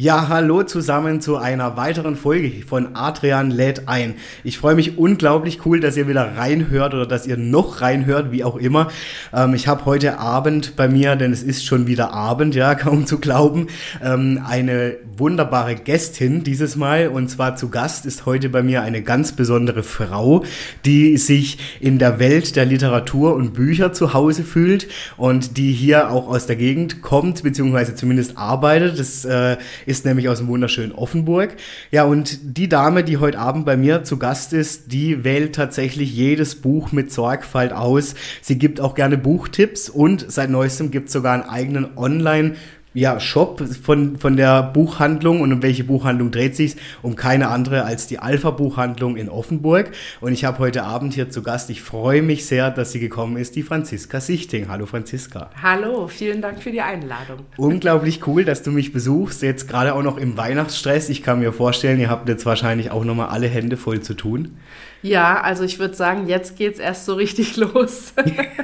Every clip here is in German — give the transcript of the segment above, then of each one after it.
Ja, hallo zusammen zu einer weiteren Folge von Adrian lädt ein. Ich freue mich unglaublich cool, dass ihr wieder reinhört oder dass ihr noch reinhört, wie auch immer. Ähm, ich habe heute Abend bei mir, denn es ist schon wieder Abend, ja, kaum zu glauben, ähm, eine wunderbare Gästin dieses Mal. Und zwar zu Gast ist heute bei mir eine ganz besondere Frau, die sich in der Welt der Literatur und Bücher zu Hause fühlt und die hier auch aus der Gegend kommt, beziehungsweise zumindest arbeitet. Das äh, ist nämlich aus dem wunderschönen Offenburg. Ja, und die Dame, die heute Abend bei mir zu Gast ist, die wählt tatsächlich jedes Buch mit Sorgfalt aus. Sie gibt auch gerne Buchtipps und seit neuestem gibt es sogar einen eigenen Online- ja, Shop von, von der Buchhandlung und um welche Buchhandlung dreht sich um keine andere als die Alpha Buchhandlung in Offenburg und ich habe heute Abend hier zu Gast, ich freue mich sehr, dass sie gekommen ist, die Franziska Sichting. Hallo Franziska. Hallo, vielen Dank für die Einladung. Unglaublich cool, dass du mich besuchst, jetzt gerade auch noch im Weihnachtsstress. Ich kann mir vorstellen, ihr habt jetzt wahrscheinlich auch nochmal alle Hände voll zu tun. Ja, also ich würde sagen, jetzt geht es erst so richtig los.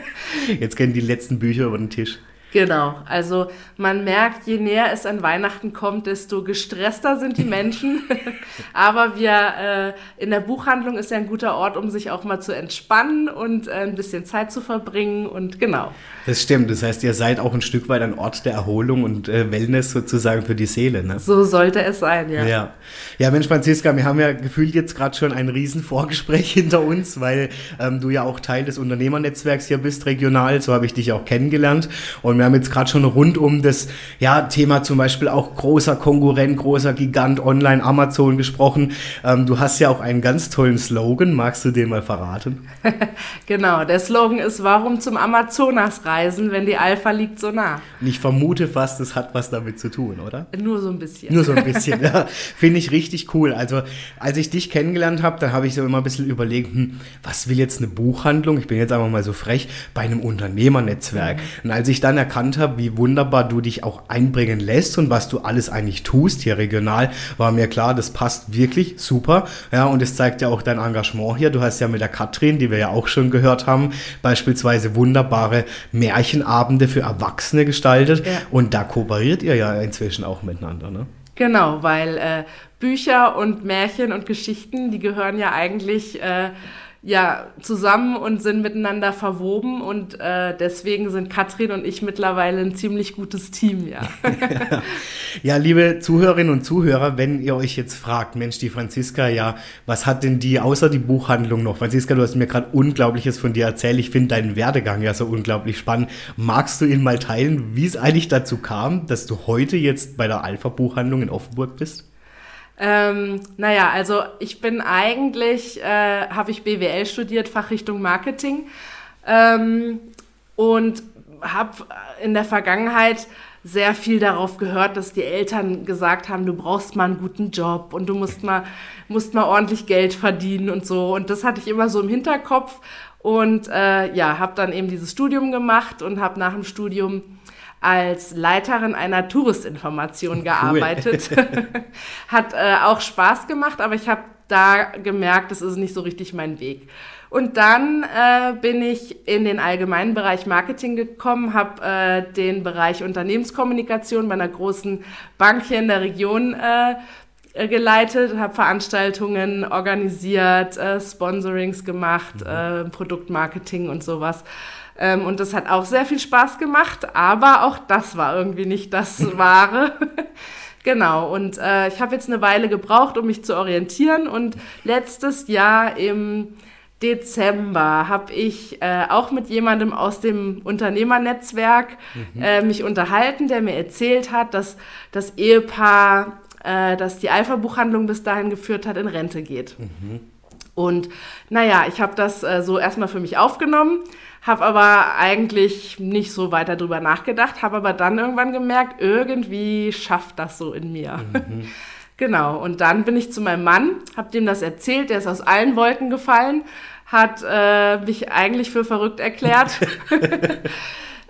jetzt gehen die letzten Bücher über den Tisch. Genau, also man merkt, je näher es an Weihnachten kommt, desto gestresster sind die Menschen. Aber wir äh, in der Buchhandlung ist ja ein guter Ort, um sich auch mal zu entspannen und äh, ein bisschen Zeit zu verbringen und genau. Das stimmt, das heißt, ihr seid auch ein Stück weit ein Ort der Erholung und äh, Wellness sozusagen für die Seele. Ne? So sollte es sein, ja. Ja, ja Mensch, Franziska, wir haben ja gefühlt jetzt gerade schon ein riesen Vorgespräch hinter uns, weil ähm, du ja auch Teil des Unternehmernetzwerks hier bist, regional. So habe ich dich auch kennengelernt. Und wir haben jetzt gerade schon rund um das ja, Thema zum Beispiel auch großer Konkurrent, großer Gigant online Amazon gesprochen. Ähm, du hast ja auch einen ganz tollen Slogan. Magst du den mal verraten? genau, der Slogan ist, warum zum Amazonas reisen? reisen, wenn die Alpha liegt so nah. Und ich vermute fast, das hat was damit zu tun, oder? Nur so ein bisschen. Nur so ein bisschen, ja. Finde ich richtig cool. Also, als ich dich kennengelernt habe, dann habe ich so immer ein bisschen überlegt, hm, was will jetzt eine Buchhandlung? Ich bin jetzt einfach mal so frech, bei einem Unternehmernetzwerk. Mhm. Und als ich dann erkannt habe, wie wunderbar du dich auch einbringen lässt und was du alles eigentlich tust hier regional, war mir klar, das passt wirklich super. Ja, und es zeigt ja auch dein Engagement hier. Du hast ja mit der Katrin, die wir ja auch schon gehört haben, beispielsweise wunderbare Märchenabende für Erwachsene gestaltet. Ja. Und da kooperiert ihr ja inzwischen auch miteinander, ne? Genau, weil äh, Bücher und Märchen und Geschichten, die gehören ja eigentlich äh, ja zusammen und sind miteinander verwoben und äh, deswegen sind Katrin und ich mittlerweile ein ziemlich gutes Team, ja. ja, liebe Zuhörerinnen und Zuhörer, wenn ihr euch jetzt fragt, Mensch, die Franziska, ja, was hat denn die außer die Buchhandlung noch? Franziska, du hast mir gerade Unglaubliches von dir erzählt. Ich finde deinen Werdegang ja so unglaublich spannend. Magst du ihn mal teilen, wie es eigentlich dazu kam, dass du heute jetzt bei der Alpha Buchhandlung in Offenburg bist? Ähm, naja, also ich bin eigentlich, äh, habe ich BWL studiert, Fachrichtung Marketing ähm, und habe in der Vergangenheit sehr viel darauf gehört, dass die Eltern gesagt haben, du brauchst mal einen guten Job und du musst mal, musst mal ordentlich Geld verdienen und so. Und das hatte ich immer so im Hinterkopf und äh, ja, habe dann eben dieses Studium gemacht und habe nach dem Studium als Leiterin einer Touristinformation gearbeitet. Cool. Hat äh, auch Spaß gemacht, aber ich habe da gemerkt, das ist nicht so richtig mein Weg. Und dann äh, bin ich in den allgemeinen Bereich Marketing gekommen, habe äh, den Bereich Unternehmenskommunikation bei einer großen Bank hier in der Region äh, geleitet, habe Veranstaltungen organisiert, äh, Sponsorings gemacht, mhm. äh, Produktmarketing und sowas. Ähm, und das hat auch sehr viel Spaß gemacht, aber auch das war irgendwie nicht das Wahre. genau, und äh, ich habe jetzt eine Weile gebraucht, um mich zu orientieren. Und letztes Jahr im Dezember habe ich äh, auch mit jemandem aus dem Unternehmernetzwerk mhm. äh, mich unterhalten, der mir erzählt hat, dass das Ehepaar, äh, das die Alpha-Buchhandlung bis dahin geführt hat, in Rente geht. Mhm. Und naja, ich habe das äh, so erstmal für mich aufgenommen, habe aber eigentlich nicht so weiter drüber nachgedacht, habe aber dann irgendwann gemerkt, irgendwie schafft das so in mir. Mhm. genau, und dann bin ich zu meinem Mann, habe dem das erzählt, der ist aus allen Wolken gefallen, hat äh, mich eigentlich für verrückt erklärt.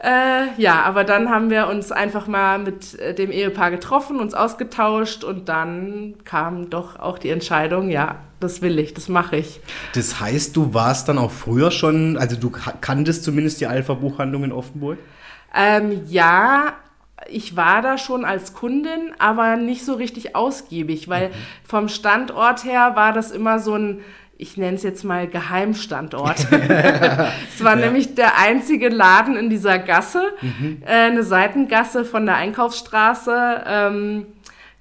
Äh, ja, aber dann haben wir uns einfach mal mit äh, dem Ehepaar getroffen, uns ausgetauscht und dann kam doch auch die Entscheidung, ja, das will ich, das mache ich. Das heißt, du warst dann auch früher schon, also du kanntest zumindest die Alpha-Buchhandlung in Offenburg? Ähm, ja, ich war da schon als Kundin, aber nicht so richtig ausgiebig, weil mhm. vom Standort her war das immer so ein ich nenne es jetzt mal Geheimstandort. es war ja. nämlich der einzige Laden in dieser Gasse, mhm. äh, eine Seitengasse von der Einkaufsstraße. Ähm,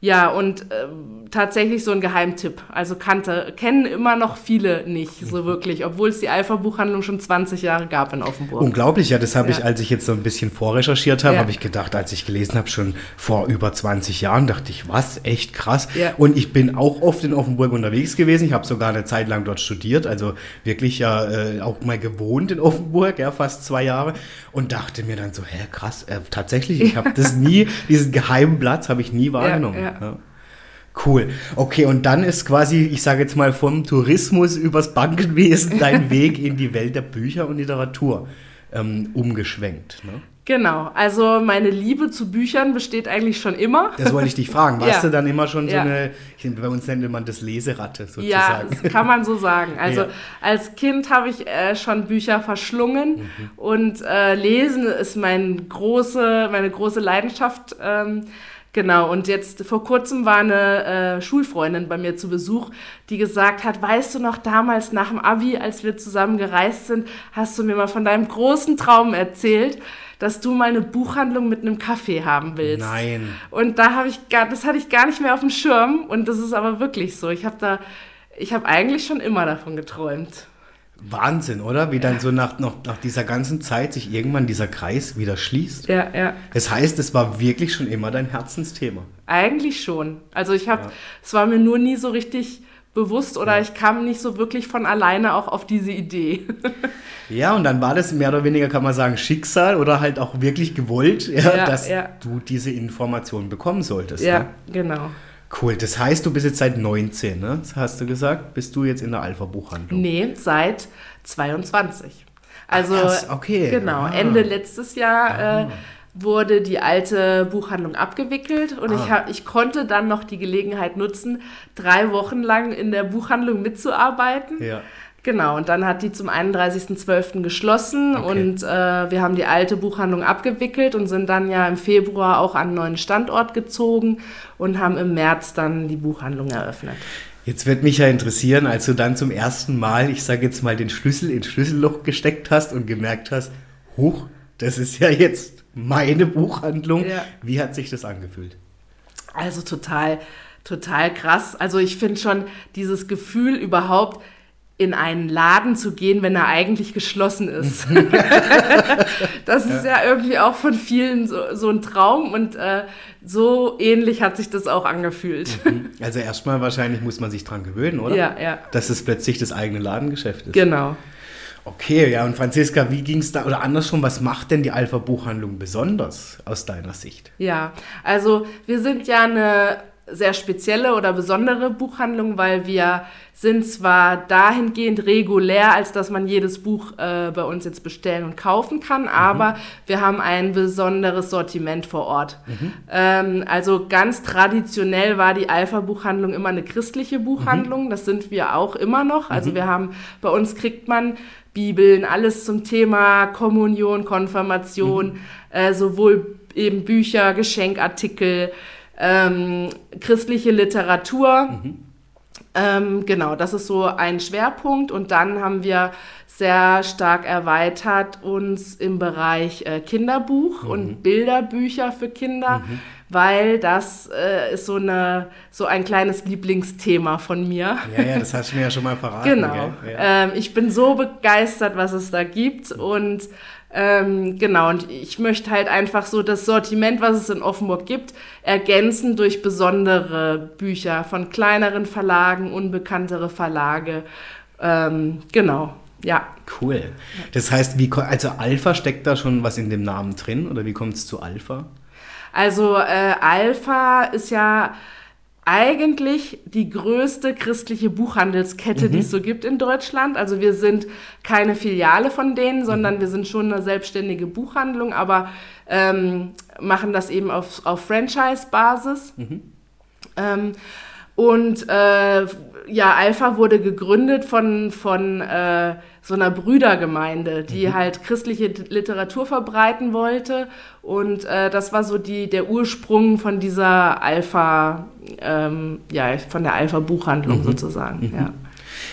ja, und äh, tatsächlich so ein Geheimtipp. Also kannte, kennen immer noch viele nicht so mhm. wirklich, obwohl es die Alpha-Buchhandlung schon 20 Jahre gab in Offenburg. Unglaublich, ja, das habe ja. ich, als ich jetzt so ein bisschen vorrecherchiert habe, ja. habe ich gedacht, als ich gelesen habe, schon vor über 20 Jahren, dachte ich, was, echt krass. Ja. Und ich bin auch oft in Offenburg unterwegs gewesen. Ich habe sogar eine Zeit lang dort studiert, also wirklich ja äh, auch mal gewohnt in Offenburg, ja, fast zwei Jahre. Und dachte mir dann so, hä, krass, äh, tatsächlich, ich habe das nie, diesen geheimen Platz habe ich nie wahrgenommen. Ja. Cool. Okay, und dann ist quasi, ich sage jetzt mal, vom Tourismus übers Bankenwesen dein Weg in die Welt der Bücher und Literatur ähm, umgeschwenkt. Ne? Genau, also meine Liebe zu Büchern besteht eigentlich schon immer. Das wollte ich dich fragen. Warst ja. du dann immer schon so ja. eine, bei uns nennt man das Leseratte sozusagen? Ja, das kann man so sagen. Also ja. als Kind habe ich äh, schon Bücher verschlungen mhm. und äh, Lesen ist mein große, meine große Leidenschaft. Ähm, Genau, und jetzt vor kurzem war eine äh, Schulfreundin bei mir zu Besuch, die gesagt hat, weißt du noch damals nach dem Abi, als wir zusammen gereist sind, hast du mir mal von deinem großen Traum erzählt, dass du mal eine Buchhandlung mit einem Kaffee haben willst. Nein. Und da habe ich gar, das hatte ich gar nicht mehr auf dem Schirm und das ist aber wirklich so. Ich habe da, ich habe eigentlich schon immer davon geträumt. Wahnsinn, oder? Wie dann so nach, nach, nach dieser ganzen Zeit sich irgendwann dieser Kreis wieder schließt. Ja, ja. Das heißt, es war wirklich schon immer dein Herzensthema. Eigentlich schon. Also ich habe, ja. es war mir nur nie so richtig bewusst oder ja. ich kam nicht so wirklich von alleine auch auf diese Idee. ja, und dann war das mehr oder weniger, kann man sagen, Schicksal oder halt auch wirklich gewollt, ja, dass du diese Informationen bekommen solltest. Ja, ne? genau. Cool, das heißt, du bist jetzt seit 19, ne? Das hast du gesagt? Bist du jetzt in der Alpha-Buchhandlung? Nee, seit 22. Also, Ach, okay. Genau, ah. Ende letztes Jahr ah. äh, wurde die alte Buchhandlung abgewickelt und ah. ich, hab, ich konnte dann noch die Gelegenheit nutzen, drei Wochen lang in der Buchhandlung mitzuarbeiten. Ja. Genau, und dann hat die zum 31.12. geschlossen okay. und äh, wir haben die alte Buchhandlung abgewickelt und sind dann ja im Februar auch an einen neuen Standort gezogen und haben im März dann die Buchhandlung eröffnet. Jetzt wird mich ja interessieren, als du dann zum ersten Mal, ich sage jetzt mal, den Schlüssel ins Schlüsselloch gesteckt hast und gemerkt hast, huch, das ist ja jetzt meine Buchhandlung. Ja. Wie hat sich das angefühlt? Also total, total krass. Also ich finde schon dieses Gefühl überhaupt, in einen Laden zu gehen, wenn er eigentlich geschlossen ist. das ist ja. ja. irgendwie auch von vielen so, so ein Traum und äh, so ähnlich hat sich das auch angefühlt. Mhm. Also erstmal wahrscheinlich muss man sich dran gewöhnen, oder? Ja, ja. Dass es plötzlich das eigene Ladengeschäft ist. Genau. Okay, ja, und Franziska, wie ging es da, oder andersrum, was macht denn die Alpha-Buchhandlung besonders aus deiner Sicht? Ja, also wir sind ja eine sehr spezielle oder besondere Buchhandlung, weil wir sind zwar dahingehend regulär, als dass man jedes Buch äh, bei uns jetzt bestellen und kaufen kann, mhm. aber wir haben ein besonderes Sortiment vor Ort. Mhm. Ähm, also ganz traditionell war die Alpha-Buchhandlung immer eine christliche Buchhandlung, mhm. das sind wir auch immer noch. Also mhm. wir haben, bei uns kriegt man Bibeln, alles zum Thema Kommunion, Konfirmation, mhm. äh, sowohl eben Bücher, Geschenkartikel, ähm, christliche Literatur. Mhm. Ähm, genau, das ist so ein Schwerpunkt. Und dann haben wir sehr stark erweitert uns im Bereich äh, Kinderbuch mhm. und Bilderbücher für Kinder, mhm. weil das äh, ist so, eine, so ein kleines Lieblingsthema von mir. Ja, ja, das hast du mir ja schon mal verraten. genau. Ja. Ähm, ich bin so begeistert, was es da gibt und ähm, genau, und ich möchte halt einfach so das Sortiment, was es in Offenburg gibt, ergänzen durch besondere Bücher von kleineren Verlagen, unbekanntere Verlage. Ähm, genau, ja. Cool. Das heißt, wie, also Alpha steckt da schon was in dem Namen drin oder wie kommt es zu Alpha? Also äh, Alpha ist ja eigentlich die größte christliche Buchhandelskette, mhm. die es so gibt in Deutschland. Also wir sind keine Filiale von denen, sondern mhm. wir sind schon eine selbstständige Buchhandlung, aber ähm, machen das eben auf, auf Franchise-Basis. Mhm. Ähm, und äh, ja, Alpha wurde gegründet von, von äh, so einer Brüdergemeinde, die mhm. halt christliche Literatur verbreiten wollte. Und äh, das war so die, der Ursprung von dieser Alpha, ähm, ja, von der Alpha-Buchhandlung mhm. sozusagen. Mhm. Ja.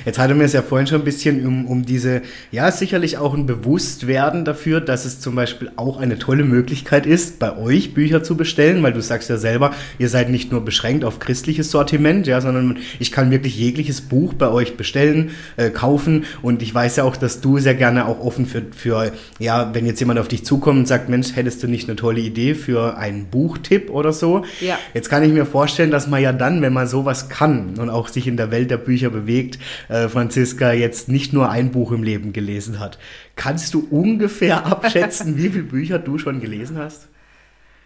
Jetzt hatte mir es ja vorhin schon ein bisschen um, um diese, ja, sicherlich auch ein Bewusstwerden dafür, dass es zum Beispiel auch eine tolle Möglichkeit ist, bei euch Bücher zu bestellen, weil du sagst ja selber, ihr seid nicht nur beschränkt auf christliches Sortiment, ja, sondern ich kann wirklich jegliches Buch bei euch bestellen, äh, kaufen und ich weiß ja auch, dass du sehr gerne auch offen für, für, ja, wenn jetzt jemand auf dich zukommt und sagt, Mensch, hättest du nicht eine tolle Idee für einen Buchtipp oder so? Ja. Jetzt kann ich mir vorstellen, dass man ja dann, wenn man sowas kann und auch sich in der Welt der Bücher bewegt, äh, Franziska jetzt nicht nur ein Buch im Leben gelesen hat. Kannst du ungefähr abschätzen, wie viele Bücher du schon gelesen hast?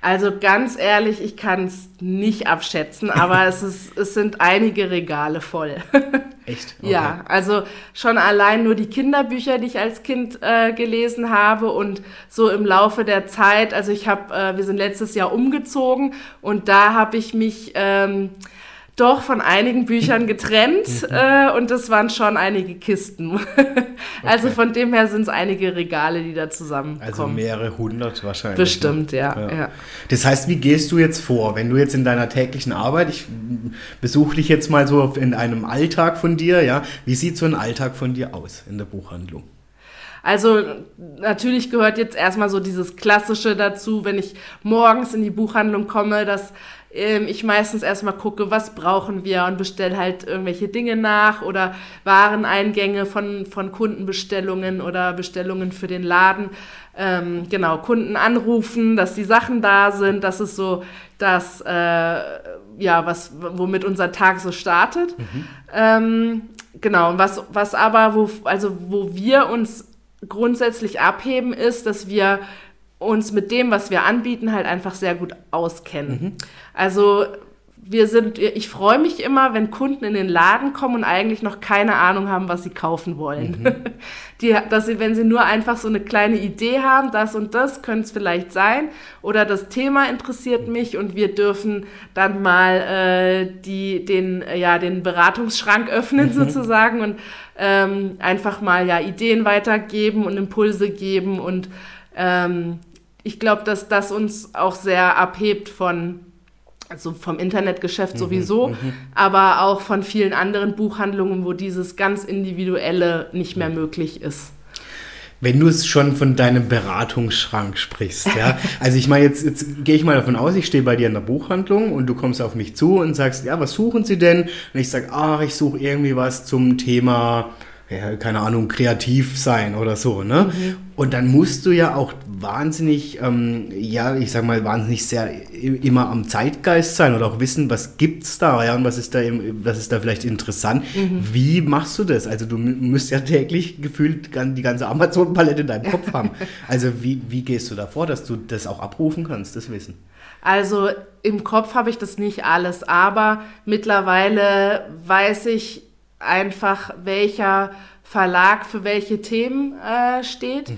Also ganz ehrlich, ich kann es nicht abschätzen, aber es, ist, es sind einige Regale voll. Echt? Okay. Ja, also schon allein nur die Kinderbücher, die ich als Kind äh, gelesen habe und so im Laufe der Zeit, also ich habe, äh, wir sind letztes Jahr umgezogen und da habe ich mich ähm, doch von einigen Büchern getrennt mhm. äh, und das waren schon einige Kisten. also okay. von dem her sind es einige Regale, die da zusammenkommen. Also mehrere hundert wahrscheinlich. Bestimmt, ne? ja, ja. ja, Das heißt, wie gehst du jetzt vor, wenn du jetzt in deiner täglichen Arbeit, ich besuche dich jetzt mal so in einem Alltag von dir, ja, wie sieht so ein Alltag von dir aus in der Buchhandlung? Also natürlich gehört jetzt erstmal so dieses Klassische dazu, wenn ich morgens in die Buchhandlung komme, dass ähm, ich meistens erstmal gucke, was brauchen wir und bestelle halt irgendwelche Dinge nach oder Wareneingänge von, von Kundenbestellungen oder Bestellungen für den Laden. Ähm, genau, Kunden anrufen, dass die Sachen da sind. Das ist so das, äh, ja, was, womit unser Tag so startet. Mhm. Ähm, genau, was, was aber, wo, also wo wir uns grundsätzlich abheben, ist, dass wir uns mit dem, was wir anbieten, halt einfach sehr gut auskennen. Mhm. Also wir sind, ich freue mich immer, wenn Kunden in den Laden kommen und eigentlich noch keine Ahnung haben, was sie kaufen wollen. Mhm. Die, dass sie, wenn sie nur einfach so eine kleine Idee haben, das und das könnte es vielleicht sein, oder das Thema interessiert mich und wir dürfen dann mal äh, die, den, ja, den Beratungsschrank öffnen mhm. sozusagen und ähm, einfach mal ja Ideen weitergeben und Impulse geben und ähm, ich glaube, dass das uns auch sehr abhebt von also vom Internetgeschäft mhm, sowieso, mhm. aber auch von vielen anderen Buchhandlungen, wo dieses ganz individuelle nicht mehr möglich ist. Wenn du es schon von deinem Beratungsschrank sprichst, ja. Also ich meine, jetzt, jetzt gehe ich mal davon aus, ich stehe bei dir in der Buchhandlung und du kommst auf mich zu und sagst, ja, was suchen Sie denn? Und ich sage, ach, ich suche irgendwie was zum Thema ja, keine Ahnung, kreativ sein oder so, ne? Mhm. Und dann musst du ja auch wahnsinnig, ähm, ja, ich sag mal, wahnsinnig sehr immer am Zeitgeist sein oder auch wissen, was gibt's da, ja, und was ist da, was ist da vielleicht interessant. Mhm. Wie machst du das? Also du müsst ja täglich gefühlt die ganze Amazon-Palette in deinem Kopf haben. Also wie, wie gehst du da vor, dass du das auch abrufen kannst, das Wissen? Also im Kopf habe ich das nicht alles, aber mittlerweile weiß ich, einfach, welcher Verlag für welche Themen äh, steht. Mhm.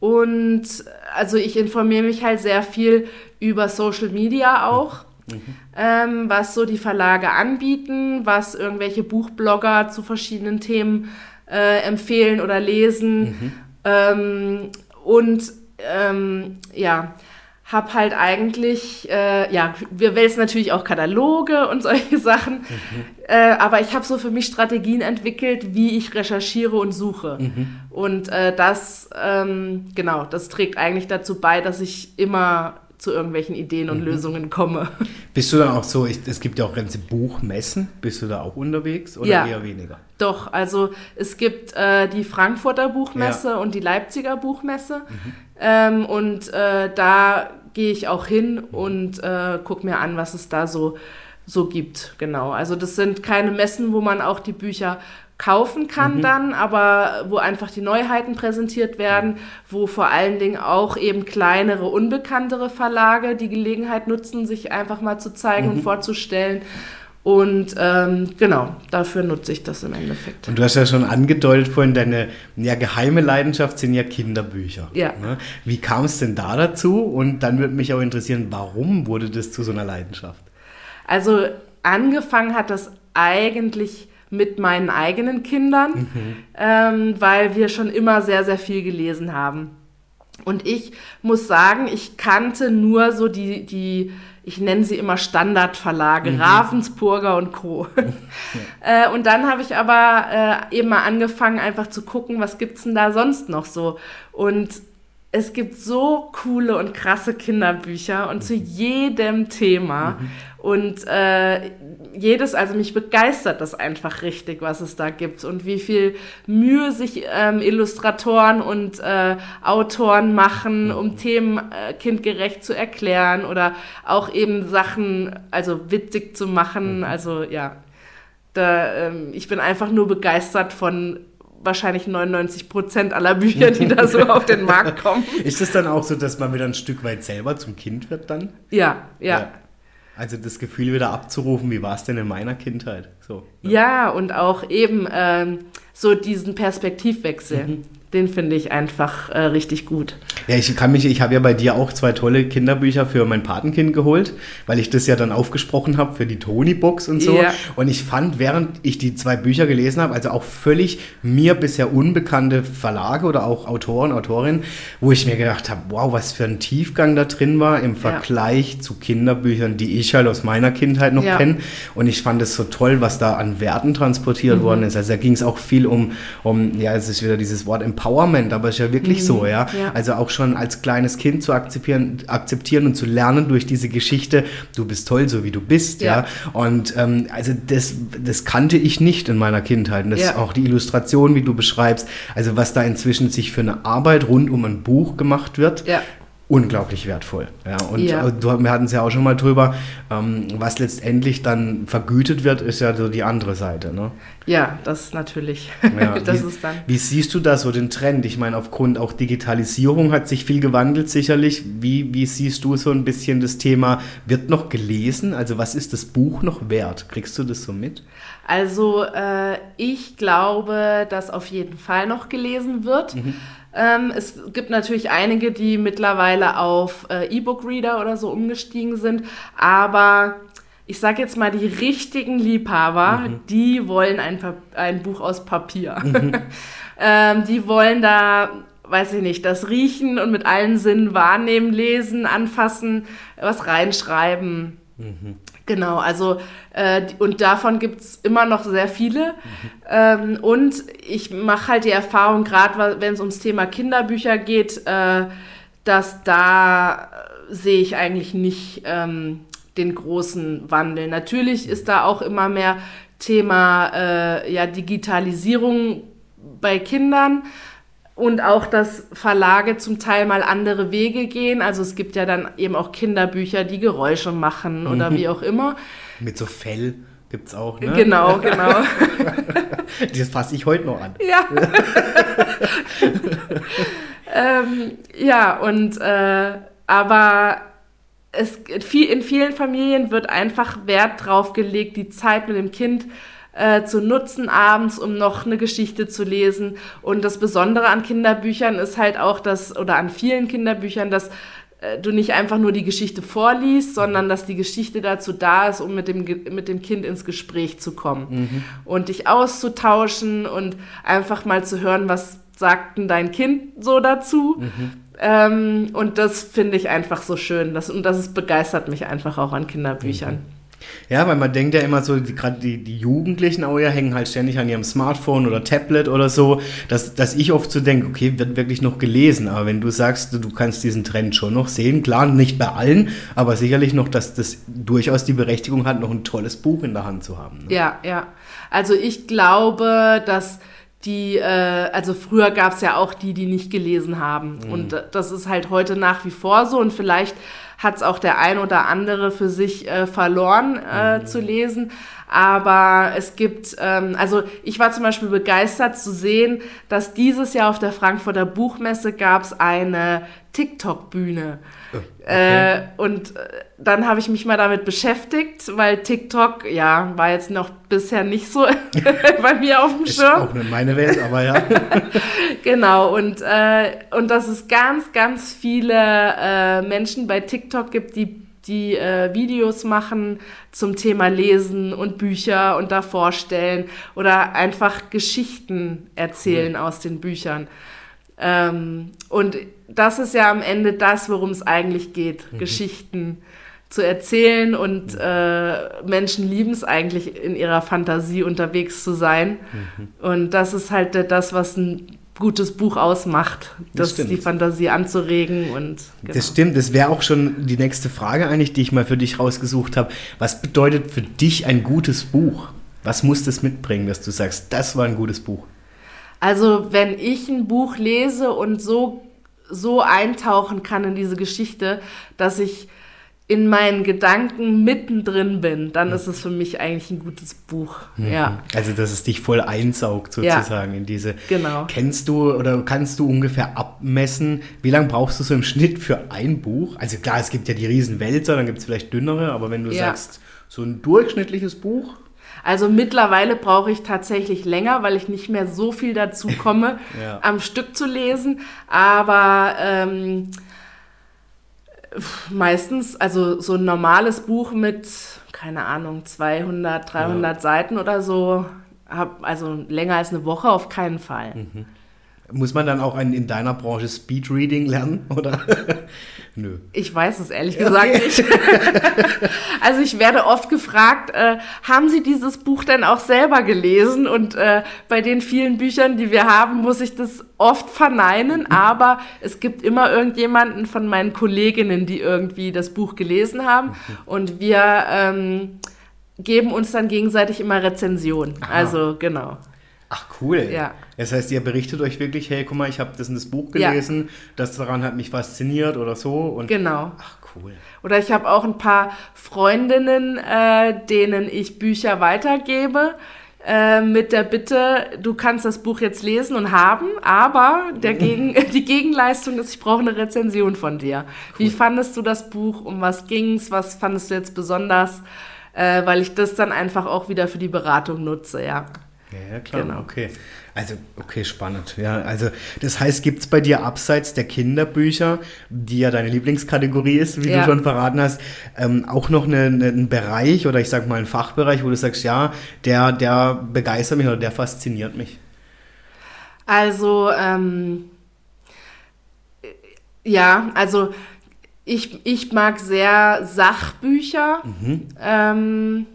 Und also ich informiere mich halt sehr viel über Social Media auch. Mhm. Ähm, was so die Verlage anbieten, was irgendwelche Buchblogger zu verschiedenen Themen äh, empfehlen oder lesen. Mhm. Ähm, und ähm, ja, habe halt eigentlich, äh, ja, wir wälzen natürlich auch Kataloge und solche Sachen, mhm. äh, aber ich habe so für mich Strategien entwickelt, wie ich recherchiere und suche. Mhm. Und äh, das, ähm, genau, das trägt eigentlich dazu bei, dass ich immer zu irgendwelchen Ideen und mhm. Lösungen komme. Bist du dann auch so, ich, es gibt ja auch ganze Buchmessen, bist du da auch unterwegs oder ja, eher weniger? Doch, also es gibt äh, die Frankfurter Buchmesse ja. und die Leipziger Buchmesse mhm. ähm, und äh, da gehe ich auch hin und äh, gucke mir an, was es da so, so gibt. Genau. Also das sind keine Messen, wo man auch die Bücher kaufen kann mhm. dann, aber wo einfach die Neuheiten präsentiert werden, wo vor allen Dingen auch eben kleinere, unbekanntere Verlage die Gelegenheit nutzen, sich einfach mal zu zeigen mhm. und vorzustellen. Und ähm, genau, dafür nutze ich das im Endeffekt. Und du hast ja schon angedeutet vorhin, deine ja, geheime Leidenschaft sind ja Kinderbücher. Ja. Ne? Wie kam es denn da dazu? Und dann würde mich auch interessieren, warum wurde das zu so einer Leidenschaft? Also angefangen hat das eigentlich mit meinen eigenen Kindern, mhm. ähm, weil wir schon immer sehr, sehr viel gelesen haben. Und ich muss sagen, ich kannte nur so die, die ich nenne sie immer Standardverlage, mhm. Ravensburger und Co. Ja. äh, und dann habe ich aber äh, eben mal angefangen, einfach zu gucken, was gibt es denn da sonst noch so. Und es gibt so coole und krasse Kinderbücher und mhm. zu jedem Thema. Mhm. Und äh, jedes, also mich begeistert das einfach richtig, was es da gibt und wie viel Mühe sich ähm, Illustratoren und äh, Autoren machen, mhm. um Themen äh, kindgerecht zu erklären oder auch eben Sachen, also witzig zu machen. Mhm. Also ja, da, ähm, ich bin einfach nur begeistert von wahrscheinlich 99 Prozent aller Bücher, die da so auf den Markt kommen. Ist es dann auch so, dass man wieder ein Stück weit selber zum Kind wird dann? Ja, ja. ja. Also das Gefühl wieder abzurufen, wie war es denn in meiner Kindheit? So, ne? Ja, und auch eben ähm, so diesen Perspektivwechsel. Mhm den finde ich einfach äh, richtig gut. Ja, ich kann mich, ich habe ja bei dir auch zwei tolle Kinderbücher für mein Patenkind geholt, weil ich das ja dann aufgesprochen habe für die Tony-Box und so. Ja. Und ich fand, während ich die zwei Bücher gelesen habe, also auch völlig mir bisher unbekannte Verlage oder auch Autoren, Autorinnen, wo ich mir gedacht habe, wow, was für ein Tiefgang da drin war im Vergleich ja. zu Kinderbüchern, die ich halt aus meiner Kindheit noch ja. kenne. Und ich fand es so toll, was da an Werten transportiert mhm. worden ist. Also da ging es auch viel um, um, ja, es ist wieder dieses Wort Empowerment, aber es ist ja wirklich mhm. so, ja? ja? Also auch schon als kleines Kind zu akzeptieren, akzeptieren und zu lernen durch diese Geschichte, du bist toll, so wie du bist, ja. ja? Und ähm, also das, das kannte ich nicht in meiner Kindheit. Und das ja. ist auch die Illustration, wie du beschreibst, also was da inzwischen sich für eine Arbeit rund um ein Buch gemacht wird. Unglaublich wertvoll. Ja, und ja. Du, wir hatten es ja auch schon mal drüber, ähm, was letztendlich dann vergütet wird, ist ja so die andere Seite. Ne? Ja, das natürlich. Ja, das wie, ist dann. Wie siehst du da so den Trend? Ich meine, aufgrund auch Digitalisierung hat sich viel gewandelt sicherlich. Wie, wie siehst du so ein bisschen das Thema, wird noch gelesen? Also was ist das Buch noch wert? Kriegst du das so mit? Also äh, ich glaube, dass auf jeden Fall noch gelesen wird. Mhm. Ähm, es gibt natürlich einige, die mittlerweile auf äh, E-Book-Reader oder so umgestiegen sind, aber ich sage jetzt mal, die richtigen Liebhaber, mhm. die wollen ein, ein, Buch aus Papier. Mhm. ähm, die wollen da, weiß ich nicht, das riechen und mit allen Sinnen wahrnehmen, lesen, anfassen, was reinschreiben. Genau, also äh, und davon gibt es immer noch sehr viele. Mhm. Ähm, und ich mache halt die Erfahrung, gerade wenn es ums Thema Kinderbücher geht, äh, dass da äh, sehe ich eigentlich nicht ähm, den großen Wandel. Natürlich ist da auch immer mehr Thema äh, ja, Digitalisierung bei Kindern und auch, dass Verlage zum Teil mal andere Wege gehen. Also es gibt ja dann eben auch Kinderbücher, die Geräusche machen oder mhm. wie auch immer. Mit so Fell gibt es auch, ne? Genau, genau. das fasse ich heute noch an. Ja. ähm, ja, und äh, aber es, in vielen Familien wird einfach Wert drauf gelegt, die Zeit mit dem Kind äh, zu nutzen abends, um noch eine Geschichte zu lesen. Und das Besondere an Kinderbüchern ist halt auch, dass, oder an vielen Kinderbüchern, dass äh, du nicht einfach nur die Geschichte vorliest, sondern dass die Geschichte dazu da ist, um mit dem, mit dem Kind ins Gespräch zu kommen mhm. und dich auszutauschen und einfach mal zu hören, was sagt denn dein Kind so dazu. Mhm. Ähm, und das finde ich einfach so schön. Das, und das ist, begeistert mich einfach auch an Kinderbüchern. Mhm. Ja, weil man denkt ja immer so, gerade die, die Jugendlichen auch ja hängen halt ständig an ihrem Smartphone oder Tablet oder so, dass, dass ich oft so denke, okay, wird wirklich noch gelesen. Aber wenn du sagst, du kannst diesen Trend schon noch sehen, klar, nicht bei allen, aber sicherlich noch, dass das durchaus die Berechtigung hat, noch ein tolles Buch in der Hand zu haben. Ne? Ja, ja. Also ich glaube, dass die, äh, also früher gab es ja auch die, die nicht gelesen haben. Mhm. Und das ist halt heute nach wie vor so. Und vielleicht hat es auch der ein oder andere für sich äh, verloren äh, mhm. zu lesen. Aber es gibt, ähm, also ich war zum Beispiel begeistert zu sehen, dass dieses Jahr auf der Frankfurter Buchmesse gab es eine TikTok-Bühne. Oh, okay. Äh, und äh, dann habe ich mich mal damit beschäftigt, weil TikTok, ja, war jetzt noch bisher nicht so bei mir auf dem Schirm. Ist auch nicht meine Welt, aber ja. genau, und, äh, und dass es ganz, ganz viele äh, Menschen bei TikTok gibt, die die äh, Videos machen zum Thema Lesen und Bücher und da vorstellen oder einfach Geschichten erzählen cool. aus den Büchern. Ähm, und das ist ja am Ende das, worum es eigentlich geht, mhm. Geschichten zu erzählen und äh, Menschen lieben es eigentlich in ihrer Fantasie unterwegs zu sein. Mhm. Und das ist halt das, was ein gutes Buch ausmacht, das, das die Fantasie anzuregen und genau. das stimmt. Das wäre auch schon die nächste Frage eigentlich, die ich mal für dich rausgesucht habe. Was bedeutet für dich ein gutes Buch? Was muss das mitbringen, dass du sagst, das war ein gutes Buch? Also wenn ich ein Buch lese und so so eintauchen kann in diese Geschichte, dass ich in meinen Gedanken mittendrin bin, dann ist es für mich eigentlich ein gutes Buch. Mhm. Ja. Also, dass es dich voll einsaugt sozusagen ja. in diese. Genau. Kennst du oder kannst du ungefähr abmessen, wie lange brauchst du so im Schnitt für ein Buch? Also klar, es gibt ja die Riesenwälzer, dann gibt es vielleicht dünnere, aber wenn du ja. sagst, so ein durchschnittliches Buch. Also mittlerweile brauche ich tatsächlich länger, weil ich nicht mehr so viel dazu komme, ja. am Stück zu lesen. Aber ähm, meistens, also so ein normales Buch mit, keine Ahnung, 200, 300 ja. Seiten oder so, hab, also länger als eine Woche auf keinen Fall. Mhm. Muss man dann auch ein, in deiner Branche Speedreading lernen, oder? Nö. Ich weiß es ehrlich gesagt okay. nicht. also ich werde oft gefragt, äh, haben Sie dieses Buch denn auch selber gelesen? Und äh, bei den vielen Büchern, die wir haben, muss ich das oft verneinen, aber es gibt immer irgendjemanden von meinen Kolleginnen, die irgendwie das Buch gelesen haben. Mhm. Und wir ähm, geben uns dann gegenseitig immer Rezension. Also genau. Ach cool. Ja. Das heißt, ihr berichtet euch wirklich, hey, guck mal, ich habe das in das Buch gelesen, ja. das daran hat mich fasziniert oder so. Und genau. Ach cool. Oder ich habe auch ein paar Freundinnen, äh, denen ich Bücher weitergebe. Äh, mit der Bitte, du kannst das Buch jetzt lesen und haben, aber der Gegen, die Gegenleistung ist, ich brauche eine Rezension von dir. Cool. Wie fandest du das Buch? Um was ging's? Was fandest du jetzt besonders? Äh, weil ich das dann einfach auch wieder für die Beratung nutze, ja. Ja, klar, genau. okay. Also, okay, spannend. Ja, also, das heißt, gibt es bei dir abseits der Kinderbücher, die ja deine Lieblingskategorie ist, wie ja. du schon verraten hast, ähm, auch noch eine, eine, einen Bereich oder ich sag mal einen Fachbereich, wo du sagst, ja, der, der begeistert mich oder der fasziniert mich? Also, ähm, ja, also ich, ich mag sehr Sachbücher. Mhm. Ähm,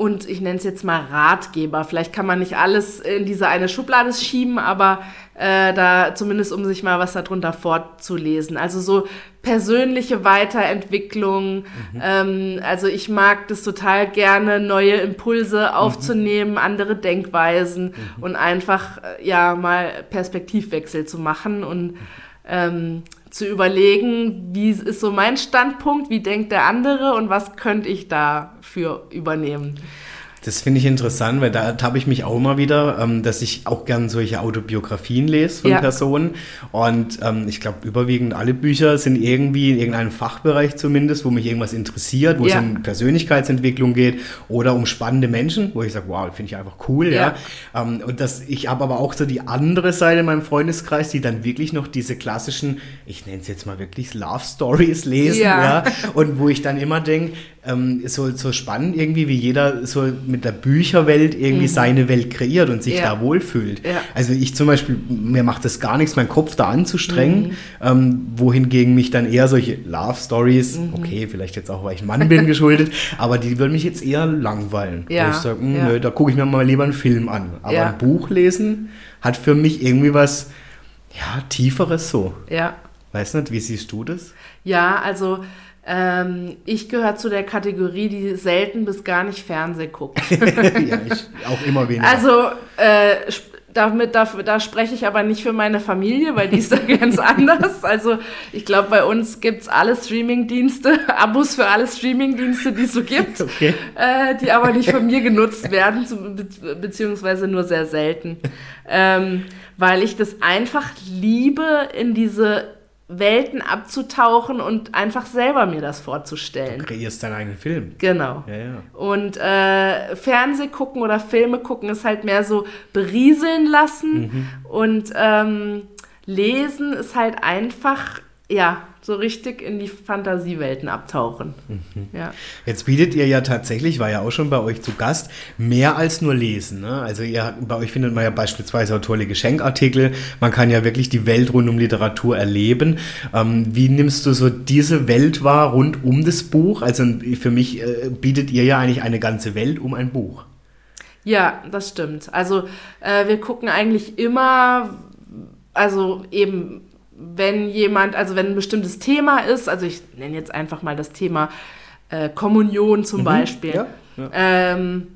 und ich nenne es jetzt mal Ratgeber. Vielleicht kann man nicht alles in diese eine Schublade schieben, aber äh, da zumindest um sich mal was darunter vorzulesen. Also so persönliche Weiterentwicklung. Mhm. Ähm, also ich mag das total gerne, neue Impulse mhm. aufzunehmen, mhm. andere Denkweisen mhm. und einfach äh, ja mal Perspektivwechsel zu machen und ähm, zu überlegen, wie ist so mein Standpunkt, wie denkt der andere und was könnte ich dafür übernehmen. Das finde ich interessant, weil da habe ich mich auch immer wieder, ähm, dass ich auch gern solche Autobiografien lese von ja. Personen. Und ähm, ich glaube, überwiegend alle Bücher sind irgendwie in irgendeinem Fachbereich zumindest, wo mich irgendwas interessiert, wo ja. es um Persönlichkeitsentwicklung geht oder um spannende Menschen, wo ich sage, wow, finde ich einfach cool, ja. ja. Ähm, und das, ich habe aber auch so die andere Seite in meinem Freundeskreis, die dann wirklich noch diese klassischen, ich nenne es jetzt mal wirklich Love Stories lesen, ja. Und wo ich dann immer denke, ähm, so, so spannend irgendwie, wie jeder so mit der Bücherwelt irgendwie mhm. seine Welt kreiert und sich ja. da wohlfühlt. Ja. Also ich zum Beispiel, mir macht das gar nichts, meinen Kopf da anzustrengen, mhm. ähm, wohingegen mich dann eher solche Love Stories, mhm. okay, vielleicht jetzt auch, weil ich ein Mann bin, geschuldet, aber die würden mich jetzt eher langweilen. Ja. Wo ich sage, hm, nö, da gucke ich mir mal lieber einen Film an. Aber ein Buch lesen hat für mich irgendwie was, ja, Tieferes so. Ja. Weißt du nicht, wie siehst du das? Ja, also ähm, ich gehöre zu der Kategorie, die selten bis gar nicht Fernseh guckt. ja, ich auch immer weniger. Also äh, damit, da, da spreche ich aber nicht für meine Familie, weil die ist da ganz anders. Also ich glaube, bei uns gibt es alle Streamingdienste, Abos für alle Streamingdienste, die es so gibt, okay. äh, die aber nicht von mir genutzt werden, be beziehungsweise nur sehr selten. Ähm, weil ich das einfach liebe, in diese Welten abzutauchen und einfach selber mir das vorzustellen. Du kreierst deinen eigenen Film. Genau. Ja, ja. Und äh, Fernseh gucken oder Filme gucken ist halt mehr so berieseln lassen mhm. und ähm, lesen ist halt einfach, ja, so richtig in die Fantasiewelten abtauchen. Mhm. Ja. Jetzt bietet ihr ja tatsächlich, war ja auch schon bei euch zu Gast, mehr als nur lesen. Ne? Also ihr, bei euch findet man ja beispielsweise auch tolle Geschenkartikel. Man kann ja wirklich die Welt rund um Literatur erleben. Ähm, wie nimmst du so diese Welt wahr rund um das Buch? Also für mich äh, bietet ihr ja eigentlich eine ganze Welt um ein Buch. Ja, das stimmt. Also äh, wir gucken eigentlich immer, also eben wenn jemand, also wenn ein bestimmtes Thema ist, also ich nenne jetzt einfach mal das Thema äh, Kommunion zum mhm, Beispiel. Ja, ja. Ähm,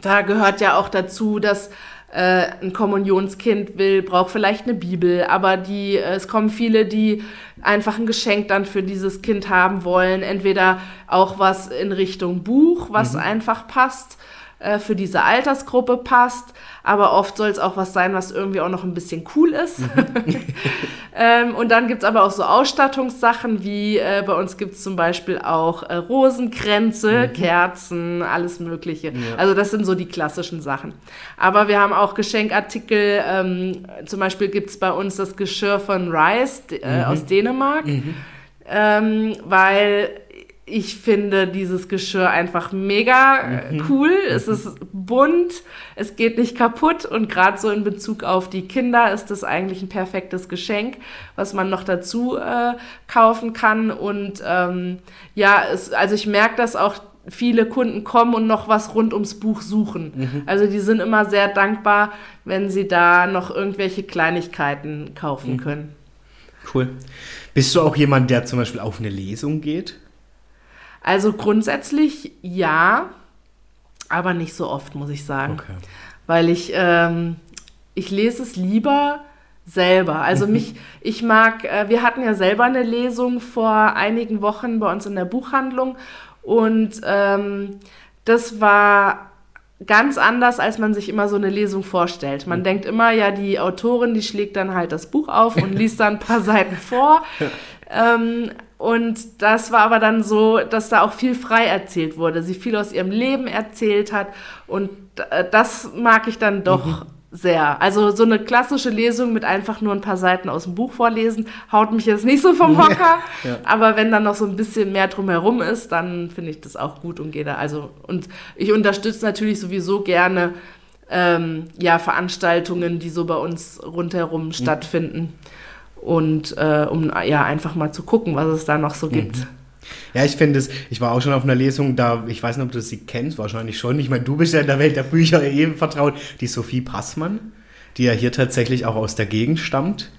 da gehört ja auch dazu, dass äh, ein Kommunionskind will, braucht vielleicht eine Bibel, aber die, äh, es kommen viele, die einfach ein Geschenk dann für dieses Kind haben wollen. Entweder auch was in Richtung Buch, was mhm. einfach passt, äh, für diese Altersgruppe passt, aber oft soll es auch was sein, was irgendwie auch noch ein bisschen cool ist. Mhm. ähm, und dann gibt es aber auch so Ausstattungssachen, wie äh, bei uns gibt es zum Beispiel auch äh, Rosenkränze, mhm. Kerzen, alles Mögliche. Ja. Also das sind so die klassischen Sachen. Aber wir haben auch Geschenkartikel, ähm, zum Beispiel gibt es bei uns das Geschirr von Rice äh, mhm. aus Dänemark, mhm. ähm, weil ich finde dieses Geschirr einfach mega äh, mhm. cool. Mhm. Es ist bunt, es geht nicht kaputt und gerade so in Bezug auf die Kinder ist das eigentlich ein perfektes Geschenk, was man noch dazu äh, kaufen kann. Und ähm, ja, es, also ich merke das auch. Viele Kunden kommen und noch was rund ums Buch suchen. Mhm. Also die sind immer sehr dankbar, wenn sie da noch irgendwelche Kleinigkeiten kaufen mhm. können. Cool. Bist du auch jemand, der zum Beispiel auf eine Lesung geht? Also grundsätzlich ja, aber nicht so oft, muss ich sagen. Okay. Weil ich, ähm, ich lese es lieber selber. Also mhm. mich, ich mag, äh, wir hatten ja selber eine Lesung vor einigen Wochen bei uns in der Buchhandlung und ähm, das war ganz anders, als man sich immer so eine Lesung vorstellt. Man mhm. denkt immer, ja, die Autorin, die schlägt dann halt das Buch auf und liest dann ein paar Seiten vor. Ähm, und das war aber dann so, dass da auch viel frei erzählt wurde. Sie viel aus ihrem Leben erzählt hat. Und äh, das mag ich dann doch mhm. sehr. Also so eine klassische Lesung mit einfach nur ein paar Seiten aus dem Buch vorlesen, haut mich jetzt nicht so vom Hocker. Ja, ja. Aber wenn dann noch so ein bisschen mehr drumherum ist, dann finde ich das auch gut und gehe da. Also, und ich unterstütze natürlich sowieso gerne ähm, ja, Veranstaltungen, die so bei uns rundherum mhm. stattfinden und äh, um ja einfach mal zu gucken, was es da noch so gibt. Mhm. Ja, ich finde es, ich war auch schon auf einer Lesung, da, ich weiß nicht, ob du sie kennst, wahrscheinlich schon. Ich meine, du bist ja in der Welt der Bücher eben vertraut. Die Sophie Passmann, die ja hier tatsächlich auch aus der Gegend stammt.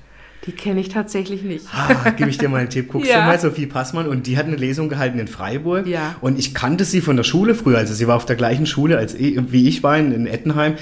Die kenne ich tatsächlich nicht. Ah, gebe ich dir mal einen Tipp. Guckst ja. du mal, Sophie Passmann. Und die hat eine Lesung gehalten in Freiburg. Ja. Und ich kannte sie von der Schule früher. Also sie war auf der gleichen Schule, als ich, wie ich war in, in Ettenheim.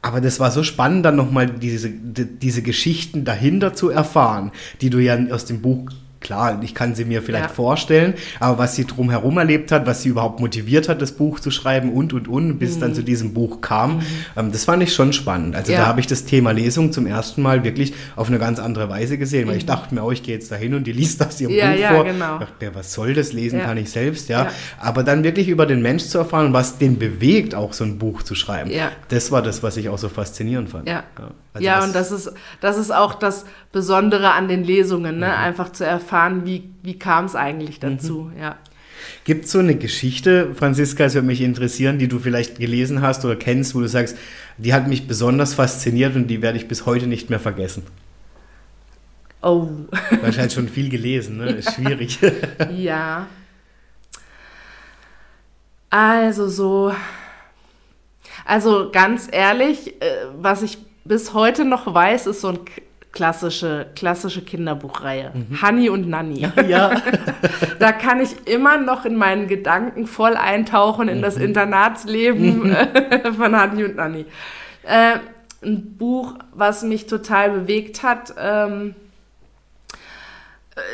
Aber das war so spannend, dann nochmal diese, diese Geschichten dahinter zu erfahren, die du ja aus dem Buch klar, ich kann sie mir vielleicht ja. vorstellen, aber was sie drumherum erlebt hat, was sie überhaupt motiviert hat, das Buch zu schreiben und, und, und, bis mhm. es dann mhm. zu diesem Buch kam, mhm. ähm, das fand ich schon spannend. Also ja. da habe ich das Thema Lesung zum ersten Mal wirklich auf eine ganz andere Weise gesehen, weil mhm. ich dachte mir, oh, ich gehe jetzt da hin und die liest das ihrem ja, Buch ja, vor. Genau. Ich dachte mir, was soll das, lesen kann ich selbst, ja. Aber dann wirklich über den Mensch zu erfahren, was den bewegt, auch so ein Buch zu schreiben, das war das, was ich auch so faszinierend fand. Ja. Also ja, und das ist, das ist auch das Besondere an den Lesungen, ne? Mhm. einfach zu erfahren, wie, wie kam es eigentlich mhm. dazu. Mhm. Ja. Gibt es so eine Geschichte, Franziska, es würde mich interessieren, die du vielleicht gelesen hast oder kennst, wo du sagst, die hat mich besonders fasziniert und die werde ich bis heute nicht mehr vergessen? Oh. Wahrscheinlich schon viel gelesen, ne? Ist schwierig. ja. Also so. Also ganz ehrlich, äh, was ich bis heute noch weiß, ist so eine klassische, klassische Kinderbuchreihe. Mhm. Honey und Nanny. Ja. da kann ich immer noch in meinen Gedanken voll eintauchen in mhm. das Internatsleben mhm. von Honey und Nanny. Äh, ein Buch, was mich total bewegt hat. Ähm,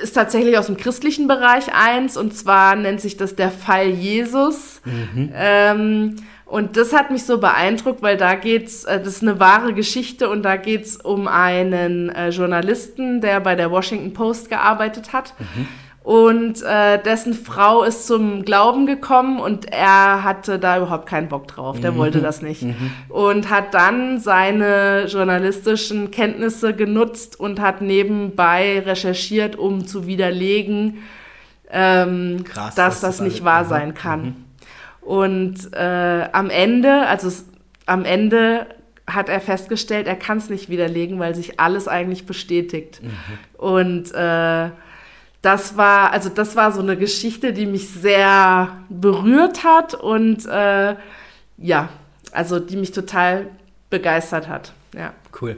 ist tatsächlich aus dem christlichen Bereich eins und zwar nennt sich das der Fall Jesus. Mhm. Ähm, und das hat mich so beeindruckt, weil da geht's, äh, das ist eine wahre Geschichte und da geht's um einen äh, Journalisten, der bei der Washington Post gearbeitet hat. Mhm. Und äh, dessen Frau ist zum Glauben gekommen und er hatte da überhaupt keinen Bock drauf. Der mhm. wollte das nicht. Mhm. Und hat dann seine journalistischen Kenntnisse genutzt und hat nebenbei recherchiert, um zu widerlegen, ähm, Krass, dass das, das nicht wahr sein mhm. kann. Und äh, am Ende, also am Ende hat er festgestellt, er kann es nicht widerlegen, weil sich alles eigentlich bestätigt. Mhm. Und äh, das war, also das war so eine Geschichte, die mich sehr berührt hat und äh, ja, also die mich total begeistert hat. Ja. Cool.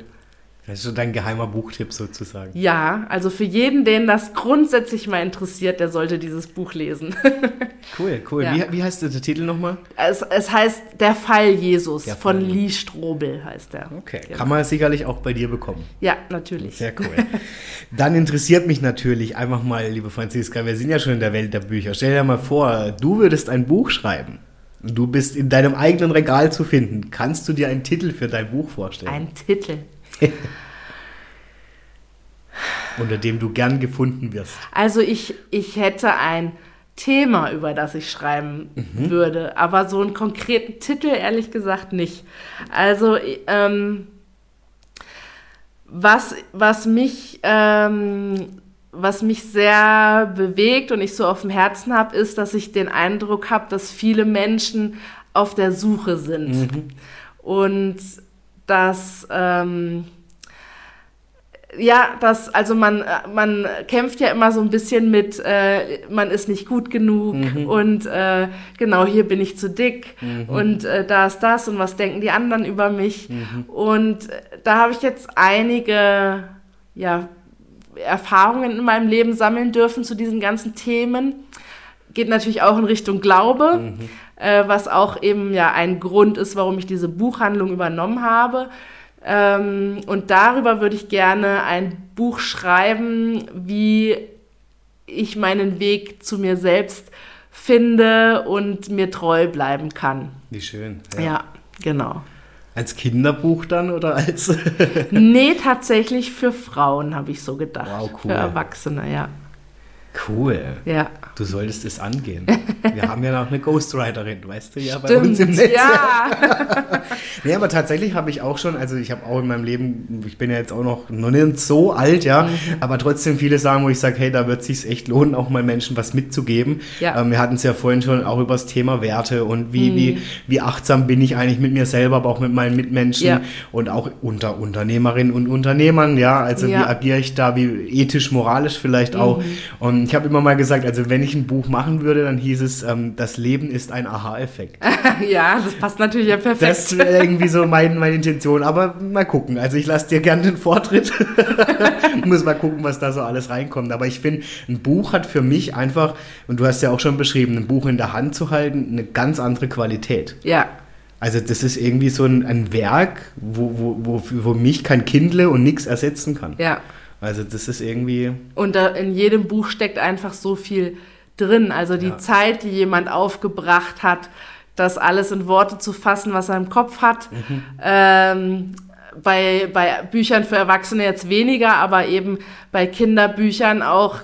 Das ist so dein geheimer Buchtipp sozusagen. Ja, also für jeden, den das grundsätzlich mal interessiert, der sollte dieses Buch lesen. cool, cool. Ja. Wie, wie heißt der Titel nochmal? Es, es heißt Der Fall Jesus der von Fall. Lee Strobel heißt er. Okay, genau. kann man sicherlich auch bei dir bekommen. Ja, natürlich. Sehr cool. Dann interessiert mich natürlich einfach mal, liebe Franziska, wir sind ja schon in der Welt der Bücher. Stell dir mal vor, du würdest ein Buch schreiben. Du bist in deinem eigenen Regal zu finden. Kannst du dir einen Titel für dein Buch vorstellen? Ein Titel. Unter dem du gern gefunden wirst. Also ich, ich hätte ein Thema, über das ich schreiben mhm. würde, aber so einen konkreten Titel ehrlich gesagt nicht. Also ähm, was, was mich ähm, was mich sehr bewegt und ich so auf dem Herzen habe, ist, dass ich den Eindruck habe, dass viele Menschen auf der Suche sind. Mhm. Und dass ähm, ja, das, also man, man kämpft ja immer so ein bisschen mit, äh, man ist nicht gut genug mhm. und äh, genau hier bin ich zu dick mhm. und äh, da ist das und was denken die anderen über mich. Mhm. Und da habe ich jetzt einige ja, Erfahrungen in meinem Leben sammeln dürfen zu diesen ganzen Themen. Geht natürlich auch in Richtung Glaube, mhm. Äh, was auch eben ja ein Grund ist, warum ich diese Buchhandlung übernommen habe. Ähm, und darüber würde ich gerne ein Buch schreiben, wie ich meinen Weg zu mir selbst finde und mir treu bleiben kann. Wie schön. Ja, ja genau. Als Kinderbuch dann oder als? nee, tatsächlich für Frauen habe ich so gedacht. Wow, cool. Für Erwachsene, ja. Cool. Ja. Du solltest es angehen. Wir haben ja noch eine Ghostwriterin, weißt du ja, bei uns im Netz. Ja. nee, aber tatsächlich habe ich auch schon, also ich habe auch in meinem Leben, ich bin ja jetzt auch noch, noch nicht so alt, ja, mhm. aber trotzdem viele sagen, wo ich sage, hey, da wird es sich echt lohnen, auch mal Menschen was mitzugeben. Ja. Ähm, wir hatten es ja vorhin schon auch über das Thema Werte und wie, mhm. wie, wie achtsam bin ich eigentlich mit mir selber, aber auch mit meinen Mitmenschen ja. und auch unter Unternehmerinnen und Unternehmern, ja, also ja. wie agiere ich da, wie ethisch, moralisch vielleicht mhm. auch. Und ich habe immer mal gesagt, also wenn ich ein Buch machen würde, dann hieß es, ähm, das Leben ist ein Aha-Effekt. ja, das passt natürlich ja perfekt. Das ist irgendwie so mein, meine Intention, aber mal gucken. Also ich lasse dir gerne den Vortritt. Muss mal gucken, was da so alles reinkommt. Aber ich finde, ein Buch hat für mich einfach, und du hast ja auch schon beschrieben, ein Buch in der Hand zu halten, eine ganz andere Qualität. Ja. Also das ist irgendwie so ein, ein Werk, wo, wo, wo, wo mich kein Kindle und nichts ersetzen kann. Ja. Also das ist irgendwie. Und in jedem Buch steckt einfach so viel drin. Also die ja. Zeit, die jemand aufgebracht hat, das alles in Worte zu fassen, was er im Kopf hat. Mhm. Ähm, bei, bei Büchern für Erwachsene jetzt weniger, aber eben bei Kinderbüchern auch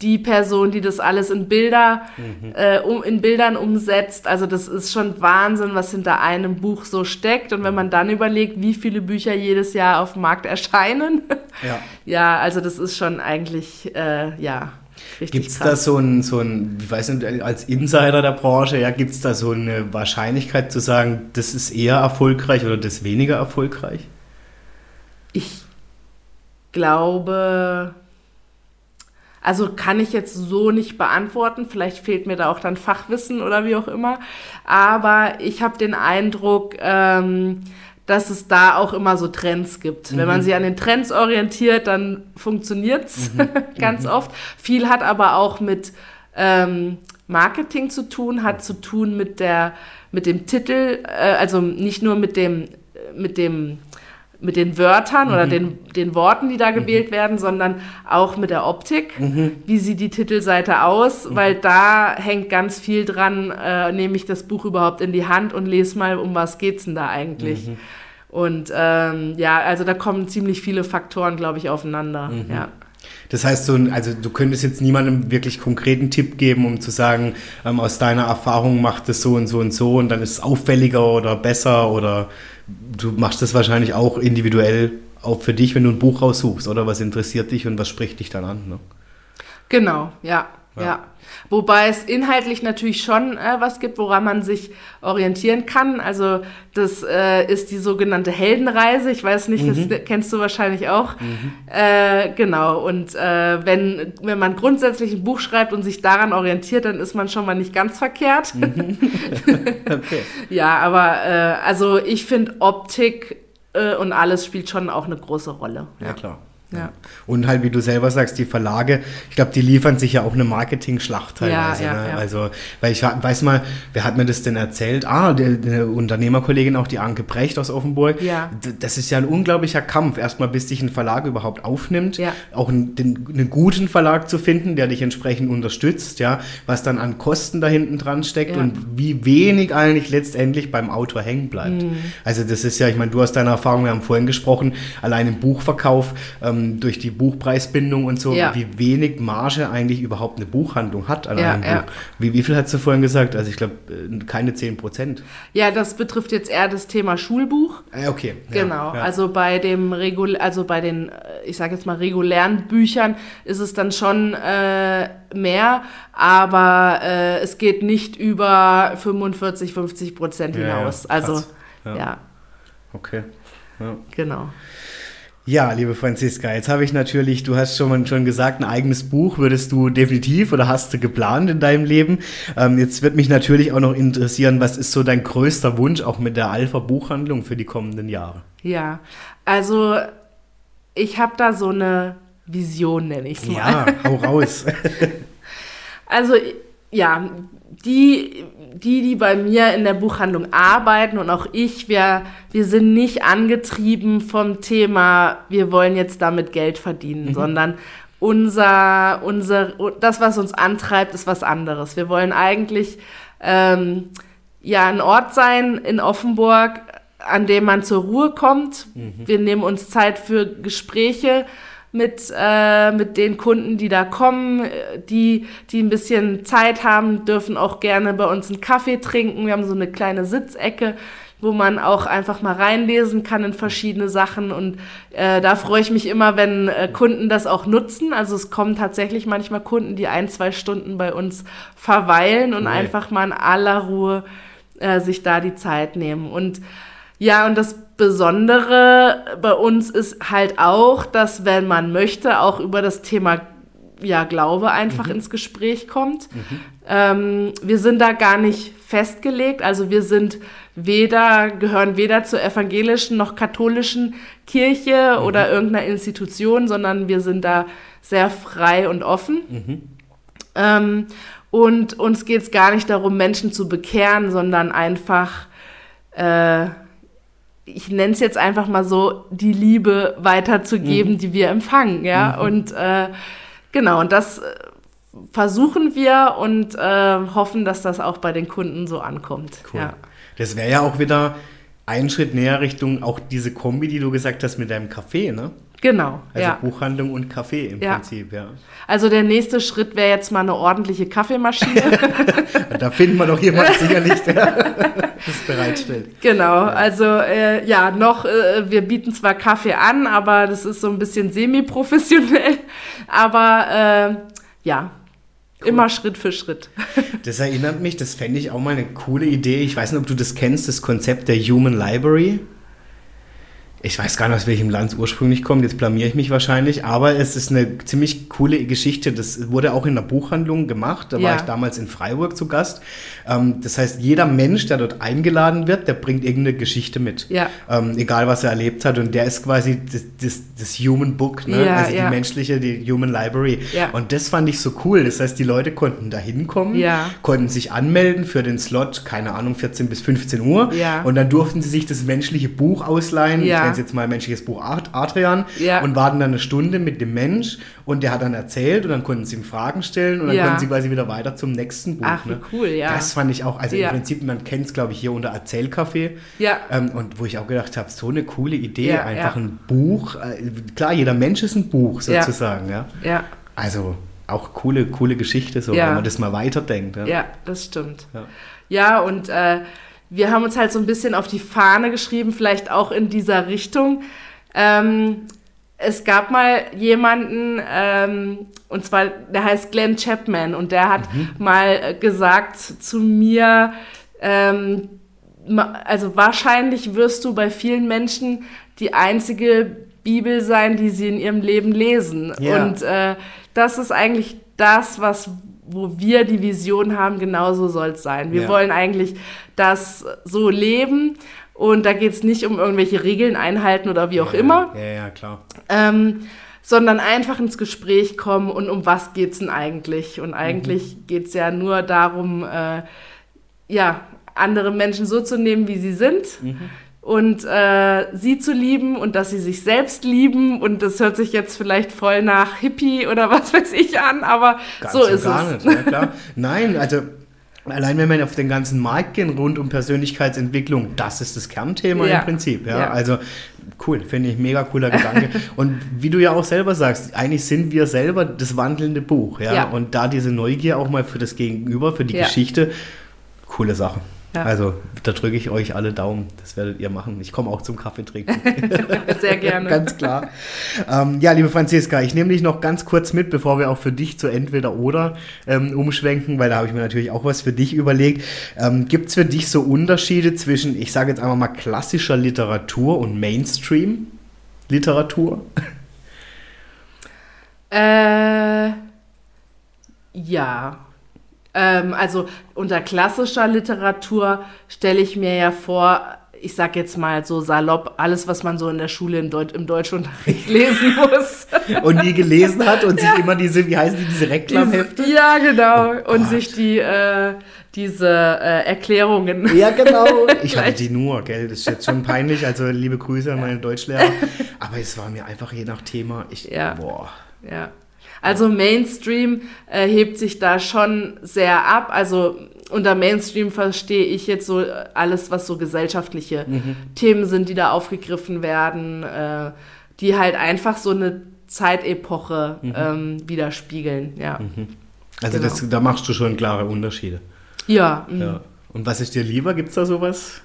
die Person, die das alles in Bilder, mhm. äh, um, in Bildern umsetzt. Also das ist schon Wahnsinn, was hinter einem Buch so steckt. Und wenn man dann überlegt, wie viele Bücher jedes Jahr auf dem Markt erscheinen, ja, ja also das ist schon eigentlich, äh, ja. Gibt es da so ein, so ein, ich weiß nicht, als Insider der Branche, ja, gibt es da so eine Wahrscheinlichkeit zu sagen, das ist eher erfolgreich oder das weniger erfolgreich? Ich glaube, also kann ich jetzt so nicht beantworten. Vielleicht fehlt mir da auch dann Fachwissen oder wie auch immer. Aber ich habe den Eindruck, ähm, dass es da auch immer so Trends gibt. Mhm. Wenn man mhm. sich an den Trends orientiert, dann funktioniert's mhm. ganz mhm. oft. Viel hat aber auch mit ähm, Marketing zu tun, hat zu tun mit der mit dem Titel, äh, also nicht nur mit dem mit dem mit den Wörtern oder den, den Worten, die da gewählt werden, sondern auch mit der Optik. Wie sieht die Titelseite aus? Weil da hängt ganz viel dran, äh, nehme ich das Buch überhaupt in die Hand und lese mal, um was geht's denn da eigentlich? Und ähm, ja, also da kommen ziemlich viele Faktoren, glaube ich, aufeinander. Ja. Das heißt, so, also du könntest jetzt niemandem wirklich konkreten Tipp geben, um zu sagen, ähm, aus deiner Erfahrung macht es so und so und so und dann ist es auffälliger oder besser oder du machst das wahrscheinlich auch individuell auch für dich, wenn du ein Buch raussuchst oder was interessiert dich und was spricht dich dann an. Ne? Genau, ja, Ja. ja. Wobei es inhaltlich natürlich schon äh, was gibt, woran man sich orientieren kann. Also das äh, ist die sogenannte Heldenreise. Ich weiß nicht, das kennst du wahrscheinlich auch. Äh, genau. Und äh, wenn, wenn man grundsätzlich ein Buch schreibt und sich daran orientiert, dann ist man schon mal nicht ganz verkehrt. Okay. ja, aber äh, also ich finde Optik äh, und alles spielt schon auch eine große Rolle. Ja, klar. Ja. Und halt, wie du selber sagst, die Verlage, ich glaube, die liefern sich ja auch eine Marketing-Schlacht teilweise. Ja, ja, ne? ja. Also, weil ich weiß mal, wer hat mir das denn erzählt? Ah, der, der Unternehmerkollegin, auch die Anke Brecht aus Offenburg. Ja. Das ist ja ein unglaublicher Kampf, erstmal bis dich ein Verlag überhaupt aufnimmt, Ja. auch einen, den, einen guten Verlag zu finden, der dich entsprechend unterstützt, ja, was dann an Kosten da hinten dran steckt Ja. und wie wenig eigentlich letztendlich beim Autor hängen bleibt. Mhm. Also das ist ja, ich meine, du hast deine Erfahrung, wir haben vorhin gesprochen, allein im Buchverkauf ähm, durch die Buchpreisbindung und so, Ja. wie wenig Marge eigentlich überhaupt eine Buchhandlung hat an Ja, einem ja. Buch. Wie, wie viel hast du vorhin gesagt? Also ich glaube, keine 10 Prozent. Ja, das betrifft jetzt eher das Thema Schulbuch. Äh, okay. ja, Genau, ja. also bei dem Regul also bei den, äh, ich sage jetzt mal regulären Büchern ist es dann schon äh, mehr, aber äh, es geht nicht über 45, 50 Prozent Ja, ja, hinaus. also ja. Ja. Okay. Ja. genau. Ja, liebe Franziska, jetzt habe ich natürlich, du hast schon, schon gesagt, ein eigenes Buch würdest du definitiv oder hast du geplant in deinem Leben. Ähm, jetzt wird mich natürlich auch noch interessieren, was ist so dein größter Wunsch auch mit der Alpha Buchhandlung für die kommenden Jahre? Ja, also ich habe da so eine Vision, nenne ich es mal. Ja, hau raus. Also ja, die, die, die bei mir in der Buchhandlung arbeiten und auch ich, wir, wir sind nicht angetrieben vom Thema, wir wollen jetzt damit Geld verdienen, sondern unser, unser, das, was uns antreibt, ist was anderes. Wir wollen eigentlich ähm, ja ein Ort sein in Offenburg, an dem man zur Ruhe kommt. Wir nehmen uns Zeit für Gespräche mit, äh, mit den Kunden, die da kommen, äh, die, die ein bisschen Zeit haben, dürfen auch gerne bei uns einen Kaffee trinken. Wir haben so eine kleine Sitzecke, wo man auch einfach mal reinlesen kann in verschiedene Sachen. Und äh, da freue ich mich immer, wenn äh, Kunden das auch nutzen. Also es kommen tatsächlich manchmal Kunden, die ein, zwei Stunden bei uns verweilen und Cool. einfach mal in aller Ruhe äh, sich da die Zeit nehmen. Und ja, und das Besondere bei uns ist halt auch, dass wenn man möchte, auch über das Thema ja, Glaube einfach ins Gespräch kommt. Ähm, wir sind da gar nicht festgelegt, also wir sind weder, gehören weder zur evangelischen noch katholischen Kirche oder irgendeiner Institution, sondern wir sind da sehr frei und offen. Ähm, und uns geht es gar nicht darum, Menschen zu bekehren, sondern einfach, äh, ich nenne es jetzt einfach mal so, die Liebe weiterzugeben, die wir empfangen. Ja, und äh, genau, und das äh, versuchen wir und äh, hoffen, dass das auch bei den Kunden so ankommt. Cool. Ja. Das wäre ja auch wieder ein Schritt näher Richtung auch diese Kombi, die du gesagt hast mit deinem Café, ne? Genau, Also ja. Buchhandlung und Café im Ja. Prinzip, ja. Also der nächste Schritt wäre jetzt mal eine ordentliche Kaffeemaschine. Da finden wir doch jemanden sicherlich, der das bereitstellt. Genau, also äh, ja, noch, äh, wir bieten zwar Kaffee an, aber das ist so ein bisschen semi-professionell. Aber äh, ja, immer Schritt für Schritt. Das erinnert mich, das fände ich auch mal eine coole Idee. Ich weiß nicht, ob du das kennst, das Konzept der Human Library. Ich weiß gar nicht, aus welchem Land es ursprünglich kommt, jetzt blamier ich mich wahrscheinlich, aber es ist eine ziemlich coole Geschichte. Das wurde auch in der Buchhandlung gemacht, da war Ja. ich damals in Freiburg zu Gast. Ähm, das heißt, jeder Mensch, der dort eingeladen wird, der bringt irgendeine Geschichte mit. Ja. Ähm, egal, was er erlebt hat. Und der ist quasi das, das, das Human Book, ne? Ja, also die ja. menschliche, die Human Library. Ja. Und das fand ich so cool. Das heißt, die Leute konnten da hinkommen, Ja. konnten sich anmelden für den Slot, keine Ahnung, 14 bis 15 Uhr. Ja. Und dann durften sie sich das menschliche Buch ausleihen. Nenne es jetzt mal menschliches Buch Adrian Ja. und warten dann eine Stunde mit dem Mensch und der hat dann erzählt und dann konnten sie ihm Fragen stellen und dann Ja. konnten sie quasi wieder weiter zum nächsten Buch. Ach, ne? cool, ja. Das fand ich auch, also Ja. im Prinzip, man kennt es glaube ich hier unter Erzählcafé. Ja. Ähm, und wo ich auch gedacht habe, so eine coole Idee, Ja, einfach ein Buch. Äh, klar, jeder Mensch ist ein Buch sozusagen, ja. Ja, Also auch coole, coole Geschichte, so, wenn man das mal weiterdenkt. Ja. ja, das stimmt. Ja. Ja, und äh, wir haben uns halt so ein bisschen auf die Fahne geschrieben, vielleicht auch in dieser Richtung. Ähm, es gab mal jemanden, ähm, und zwar, der heißt Glenn Chapman, und der hat mal äh, gesagt zu mir, ähm, also wahrscheinlich wirst du bei vielen Menschen die einzige Bibel sein, die sie in ihrem Leben lesen. Ja. Und äh, das ist eigentlich das, was wo wir die Vision haben, genauso soll es sein. Wir Ja. wollen eigentlich das so leben und da geht es nicht um irgendwelche Regeln einhalten oder wie auch ja, immer, Ja, ja, klar. ähm, sondern einfach ins Gespräch kommen und um was geht's denn eigentlich? Und eigentlich Mhm. geht's ja nur darum, äh, ja, andere Menschen so zu nehmen, wie sie sind. Mhm. Und äh, sie zu lieben und dass sie sich selbst lieben. Und das hört sich jetzt vielleicht voll nach Hippie oder was weiß ich an, aber Ganz so ist gar es. nicht, klar. Nein, also allein wenn wir auf den ganzen Markt gehen rund um Persönlichkeitsentwicklung, das ist das Kernthema Ja. im Prinzip. Ja? Ja. Also cool, finde ich mega cooler Gedanke. und wie du ja auch selber sagst, eigentlich sind wir selber das wandelnde Buch. Ja? Ja. Und da diese Neugier auch mal für das Gegenüber, für die. Geschichte, coole Sache. Ja. Also da drücke ich euch alle Daumen. Das werdet ihr machen. Ich komme auch zum Kaffee trinken. Sehr gerne. Ganz klar. ähm, ja, liebe Franziska, ich nehme dich noch ganz kurz mit, bevor wir auch für dich zu Entweder-Oder ähm, umschwenken, weil da habe ich mir natürlich auch was für dich überlegt. Ähm, Gibt es für dich so Unterschiede zwischen, ich sage jetzt einfach mal, klassischer Literatur und Mainstream-Literatur? Äh, ja. Ähm, also unter klassischer Literatur stelle ich mir ja vor, ich sag jetzt mal so salopp, alles, was man so in der Schule im, Deut im Deutschunterricht lesen muss. Und nie gelesen hat und sich immer diese, wie heißen die, diese Reklamhefte? Diese- ja, genau. Oh und sich die, äh, diese äh, Erklärungen. Ja, genau. Ich hatte die nur, gell? Das ist jetzt schon peinlich. Also liebe Grüße an meine Deutschlehrer. Aber es war mir einfach je nach Thema. Ich, Ja. boah. Ja. Also Mainstream äh, hebt sich da schon sehr ab. Also unter Mainstream verstehe ich jetzt so alles, was so gesellschaftliche Themen sind, die da aufgegriffen werden, äh, die halt einfach so eine Zeitepoche ähm, widerspiegeln. Ja. Also Genau. das, da machst du schon klare Unterschiede. Ja. Ja. Und was ist dir lieber? Gibt es da sowas?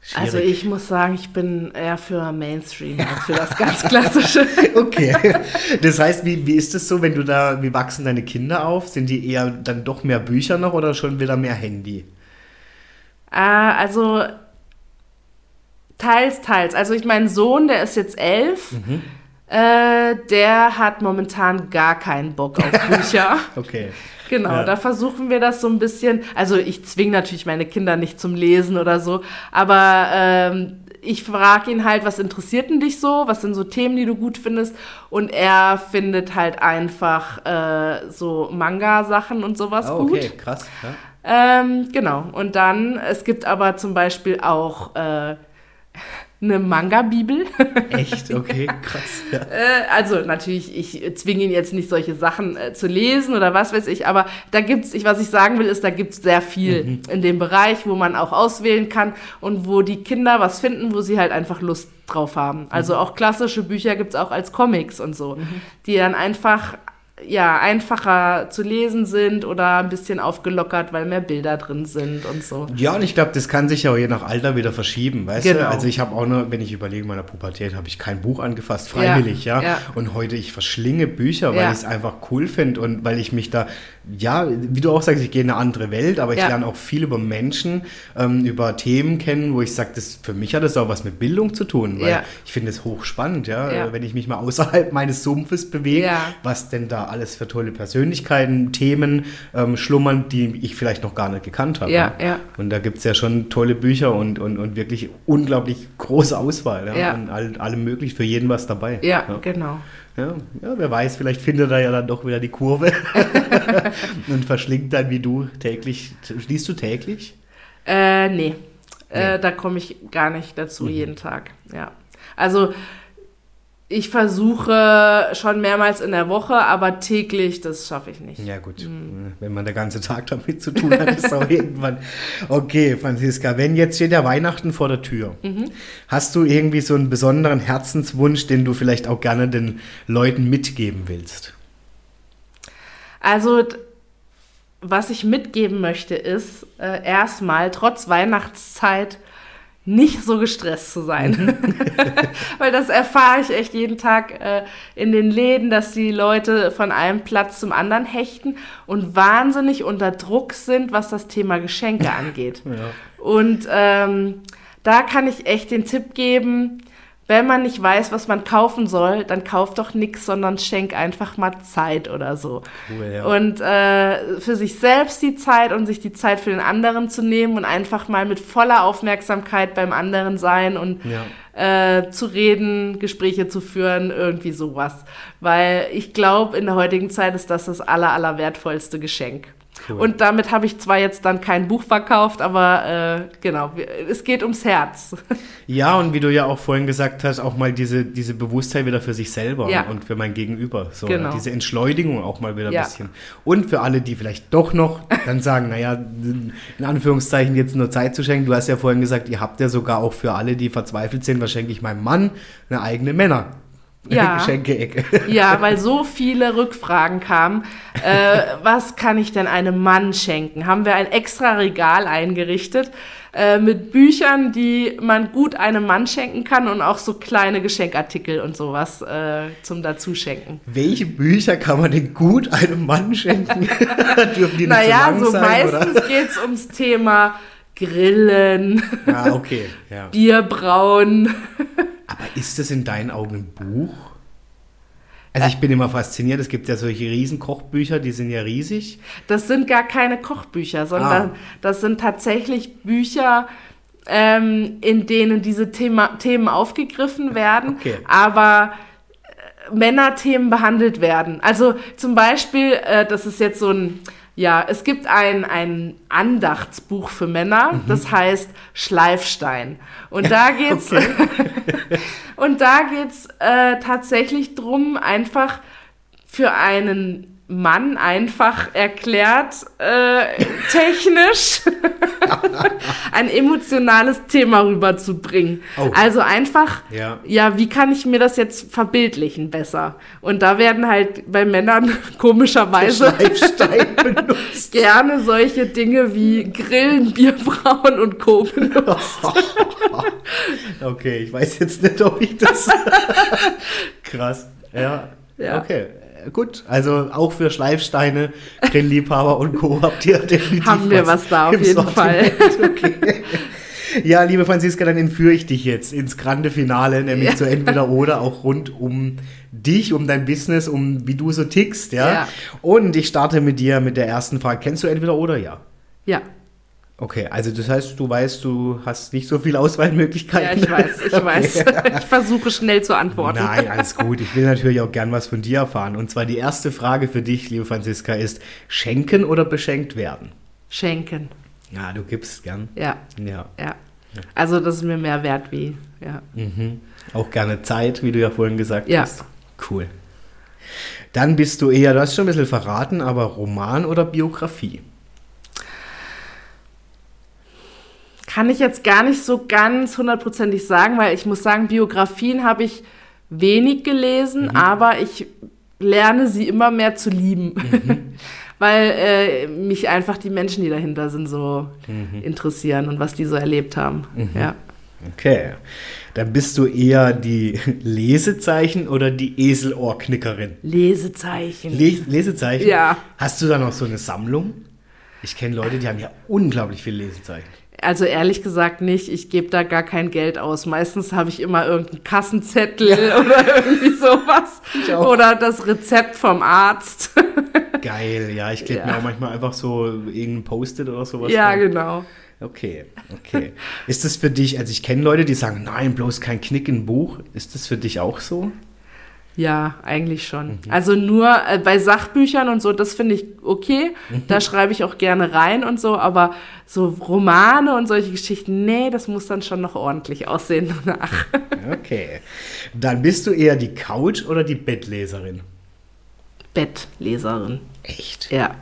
Schwierig. Also ich muss sagen, ich bin eher für Mainstream als für das ganz Klassische. Okay. Das heißt, wie, wie ist es so, wenn du da, wie wachsen deine Kinder auf? Sind die eher dann doch mehr Bücher noch oder schon wieder mehr Handy? Äh, also teils, teils. Also ich mein Sohn, der ist jetzt elf. Mhm. Äh, der hat momentan gar keinen Bock auf Bücher. Okay. Genau, Ja. da versuchen wir das so ein bisschen. Also ich zwinge natürlich meine Kinder nicht zum Lesen oder so, aber ähm, ich frage ihn halt, was interessiert denn dich so? Was sind so Themen, die du gut findest? Und er findet halt einfach äh, so Manga-Sachen und sowas Oh, gut. okay, krass. Ja. Ähm, genau. Und dann, es gibt aber zum Beispiel auch äh, eine Manga-Bibel. Echt? Okay, krass. Ja. Äh, also natürlich, ich zwinge ihn jetzt nicht, solche Sachen äh, zu lesen oder was weiß ich, aber da gibt's, ich, was ich sagen will, ist, da gibt's sehr viel Mhm. in dem Bereich, wo man auch auswählen kann und wo die Kinder was finden, wo sie halt einfach Lust drauf haben. Also Mhm. auch klassische Bücher gibt's auch als Comics und so, die dann einfach ja, einfacher zu lesen sind oder ein bisschen aufgelockert, weil mehr Bilder drin sind und so. Ja, und ich glaube, das kann sich ja auch je nach Alter wieder verschieben, weißt du? Genau. Also ich habe auch nur, wenn ich überlege, in meiner Pubertät habe ich kein Buch angefasst, freiwillig, ja. Ja, ja. Und heute, ich verschlinge Bücher, weil Ja. ich es einfach cool finde und weil ich mich da, ja, wie du auch sagst, ich gehe in eine andere Welt, aber ich Ja. lerne auch viel über Menschen, ähm, über Themen kennen, wo ich sage, das, für mich hat das auch was mit Bildung zu tun, weil Ja. ich finde es hochspannend, ja, Ja. wenn ich mich mal außerhalb meines Sumpfes bewege, was denn da alles für tolle Persönlichkeiten, Themen ähm, schlummern, die ich vielleicht noch gar nicht gekannt habe. Ja, ja. Und da gibt es ja schon tolle Bücher und, und, und wirklich unglaublich große Auswahl. Ja? Und all, allem möglich, für jeden was dabei. Ja, ja. genau. Ja, ja, wer weiß, vielleicht findet er ja dann doch wieder die Kurve und verschlingt dann wie du täglich. Liest du täglich? Äh, nee. Nee. Äh, da komme ich gar nicht dazu jeden Tag. Ja. Also ich versuche schon mehrmals in der Woche, aber täglich, das schaffe ich nicht. Ja, gut. Mhm. Wenn man den ganzen Tag damit zu tun hat, ist auch irgendwann. Okay, Franziska, wenn jetzt steht ja Weihnachten vor der Tür, mhm. hast du irgendwie so einen besonderen Herzenswunsch, den du vielleicht auch gerne den Leuten mitgeben willst? Also, was ich mitgeben möchte, ist äh, erstmal trotz Weihnachtszeit nicht so gestresst zu sein. Mhm. Weil das erfahre ich echt jeden Tag äh, in den Läden, dass die Leute von einem Platz zum anderen hechten und wahnsinnig unter Druck sind, was das Thema Geschenke angeht. Ja. Und ähm, da kann ich echt den Tipp geben, wenn man nicht weiß, was man kaufen soll, dann kauft doch nichts, sondern schenk einfach mal Zeit oder so. Cool, ja. Und äh, für sich selbst die Zeit und sich die Zeit für den anderen zu nehmen und einfach mal mit voller Aufmerksamkeit beim anderen sein und ja. äh, zu reden, Gespräche zu führen, irgendwie sowas. Weil ich glaube, in der heutigen Zeit ist das das aller, aller wertvollste Geschenk. Cool. Und damit habe ich zwar jetzt dann kein Buch verkauft, aber äh, genau, es geht ums Herz. Ja, und wie du ja auch vorhin gesagt hast, auch mal diese, diese Bewusstheit wieder für sich selber ja. und für mein Gegenüber. So, genau. Diese Entschleunigung auch mal wieder ein ja. bisschen. Und für alle, die vielleicht doch noch dann sagen, naja, in Anführungszeichen jetzt nur Zeit zu schenken. Du hast ja vorhin gesagt, ihr habt ja sogar auch für alle, die verzweifelt sind, was schenke ich meinem Mann, eine eigene Männer ja. Geschenke-Ecke. Ja, weil so viele Rückfragen kamen. Äh, was kann ich denn einem Mann schenken? Haben wir ein extra Regal eingerichtet äh, mit Büchern, die man gut einem Mann schenken kann und auch so kleine Geschenkartikel und sowas äh, zum Dazuschenken. Welche Bücher kann man denn gut einem Mann schenken? Dürfen die nicht naja, so, so sein, meistens geht es ums Thema Grillen, ah, okay. ja. Bierbrauen. Aber ist das in deinen Augen ein Buch? Also ich bin immer fasziniert, es gibt ja solche riesen Kochbücher, die sind ja riesig. Das sind gar keine Kochbücher, sondern ah. das sind tatsächlich Bücher, ähm, in denen diese Thema, Themen aufgegriffen werden, okay. aber äh, Männerthemen behandelt werden. Also zum Beispiel, äh, das ist jetzt so ein ja, es gibt ein, ein Andachtsbuch für Männer, mhm. das heißt Schleifstein. Und da geht's, und da geht's äh, tatsächlich drum, einfach für einen Mann einfach erklärt, äh, technisch ein emotionales Thema rüberzubringen. Oh. Also einfach, ja. ja, wie kann ich mir das jetzt verbildlichen besser? Und da werden halt bei Männern komischerweise gerne solche Dinge wie Grillen, Bierbrauen und Co. benutzt. okay, ich weiß jetzt nicht, ob ich das krass. Ja. ja. Okay gut, also auch für Schleifsteine, Grillliebhaber und Co. habt ihr definitiv Haben wir was, was da auf jeden Sortiment. Fall. Okay. Ja, liebe Franziska, dann entführe ich dich jetzt ins grande Finale, nämlich ja. zu entweder oder auch rund um dich, um dein Business, um wie du so tickst, ja? ja. Und ich starte mit dir mit der ersten Frage. Kennst du entweder oder ja? Ja. Okay, also das heißt, du weißt, du hast nicht so viele Auswahlmöglichkeiten. Ja, ich weiß, ich okay. weiß. Ich versuche schnell zu antworten. Nein, alles gut. Ich will natürlich auch gern was von dir erfahren. Und zwar die erste Frage für dich, liebe Franziska, ist: Schenken oder beschenkt werden? Schenken. Ja, du gibst gern. Ja. Ja. ja. Also, das ist mir mehr wert wie, ja. Mhm. Auch gerne Zeit, wie du ja vorhin gesagt ja. hast. Cool. Dann bist du eher, du hast schon ein bisschen verraten, aber Roman oder Biografie? Kann ich jetzt gar nicht so ganz hundertprozentig sagen, weil ich muss sagen, Biografien habe ich wenig gelesen, mhm. aber ich lerne sie immer mehr zu lieben. Mhm. weil äh, mich einfach die Menschen, die dahinter sind, so mhm. interessieren und was die so erlebt haben. Mhm. Ja. Okay. Dann bist du eher die Lesezeichen oder die Eselohrknickerin? Lesezeichen. Les Lesezeichen? Ja. Hast du da noch so eine Sammlung? Ich kenne Leute, die haben ja unglaublich viele Lesezeichen. Also ehrlich gesagt nicht. Ich gebe da gar kein Geld aus. Meistens habe ich immer irgendeinen Kassenzettel ja. oder irgendwie sowas. Oder das Rezept vom Arzt. Geil, ja. Ich klebe ja. mir auch manchmal einfach so irgendein Post-it oder sowas. Ja, rein. genau. Okay, okay. Ist das für dich, also ich kenne Leute, die sagen, nein, bloß kein Knick in Buch. Ist das für dich auch so? Ja, eigentlich schon. Also nur äh, bei Sachbüchern und so, das finde ich okay. Da schreibe ich auch gerne rein und so, aber so Romane und solche Geschichten, nee, das muss dann schon noch ordentlich aussehen danach. Okay. Dann bist du eher die Couch- oder die Bettleserin? Bettleserin. Echt? Ja.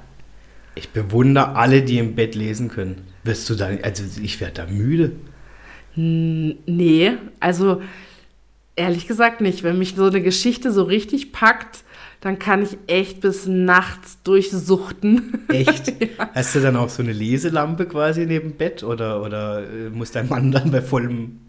Ich bewundere alle, die im Bett lesen können. Wirst du dann, also ich werde da müde. Nee, also ehrlich gesagt nicht. Wenn mich so eine Geschichte so richtig packt, dann kann ich echt bis nachts durchsuchten. Echt? Hast du dann auch so eine Leselampe quasi neben dem Bett oder, oder äh, muss dein Mann dann bei vollem.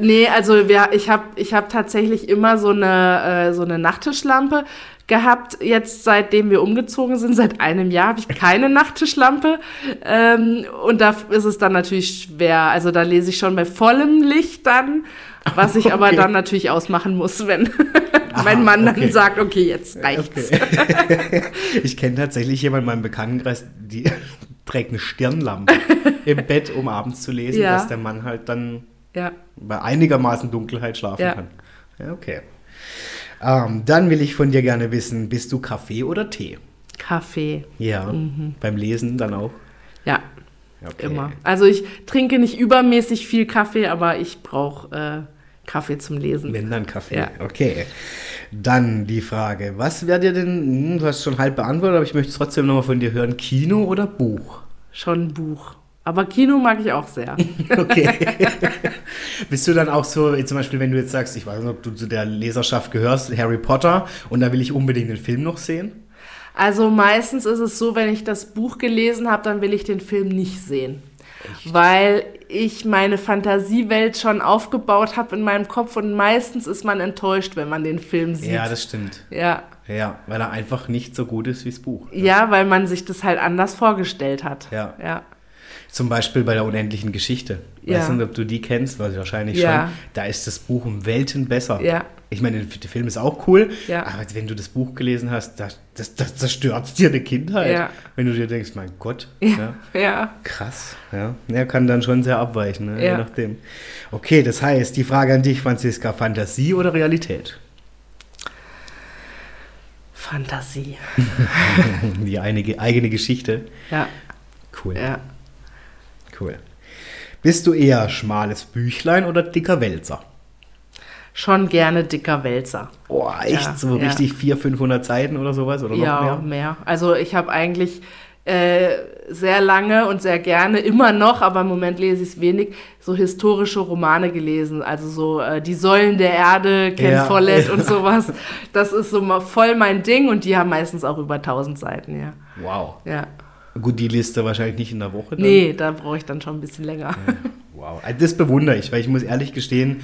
Nee, also wir, ich habe ich hab tatsächlich immer so eine, äh, so eine Nachttischlampe gehabt. Jetzt, seitdem wir umgezogen sind, seit einem Jahr, habe ich keine Nachttischlampe. Ähm, und da ist es dann natürlich schwer. Also da lese ich schon bei vollem Licht dann, was ich aber Okay. dann natürlich ausmachen muss, wenn Aha, mein Mann dann okay. sagt, okay, jetzt reicht's. Okay. ich kenne tatsächlich jemanden in meinem Bekanntenkreis, die trägt eine Stirnlampe im Bett, um abends zu lesen, Ja. dass der Mann halt dann Ja. bei einigermaßen Dunkelheit schlafen Ja. kann. Ja, okay. Ähm, dann will ich von dir gerne wissen, bist du Kaffee oder Tee? Kaffee. Ja. Beim Lesen dann auch? Ja, Okay. immer. Also ich trinke nicht übermäßig viel Kaffee, aber ich brauche äh, Kaffee zum Lesen. Wenn dann Kaffee. Ja. Okay. Dann die Frage, was wäre dir denn, hm, du hast schon halb beantwortet, aber ich möchte es trotzdem nochmal von dir hören, Kino oder Buch? Schon Buch. Aber Kino mag ich auch sehr. Okay. Bist du dann auch so, zum Beispiel, wenn du jetzt sagst, ich weiß nicht, ob du zu der Leserschaft gehörst, Harry Potter, und da will ich unbedingt den Film noch sehen? Also meistens ist es so, wenn ich das Buch gelesen habe, dann will ich den Film nicht sehen. Weil ich meine Fantasiewelt schon aufgebaut habe in meinem Kopf und meistens ist man enttäuscht, wenn man den Film sieht. Ja, das stimmt. ja. Ja, weil er einfach nicht so gut ist wie das Buch. ja, weil man sich das halt anders vorgestellt hat. Ja. ja. Zum Beispiel bei der unendlichen Geschichte. Ja. Weißt du, ob du die kennst, weil wahrscheinlich Ja. schon. Da ist das Buch um Welten besser. Ja. Ich meine, der Film ist auch cool, Ja. aber wenn du das Buch gelesen hast, das, das, das zerstört dir eine Kindheit. Ja. Wenn du dir denkst, mein Gott, Ja. ja, krass. Ja. Er kann dann schon sehr abweichen, ne? je nachdem. Okay, das heißt, die Frage an dich, Franziska, Fantasie oder Realität? Fantasie. Die einige, eigene Geschichte. Ja. Cool, Ja. cool. Bist du eher schmales Büchlein oder dicker Wälzer? Schon gerne dicker Wälzer. Oh, echt? Ja, so ja. richtig 400, 500 Seiten oder sowas? Oder ja, noch mehr? mehr. Also ich habe eigentlich äh, sehr lange und sehr gerne, immer noch, aber im Moment lese ich es wenig, so historische Romane gelesen. Also so äh, Die Säulen der Erde, Ken Ja. Follett und sowas. Das ist so mal voll mein Ding und die haben meistens auch über 1000 Seiten, ja. Wow. Ja. Gut, die Liste wahrscheinlich nicht in der Woche. Dann. Nee, da brauche ich dann schon ein bisschen länger. Wow. Also Das bewundere ich, weil ich muss ehrlich gestehen,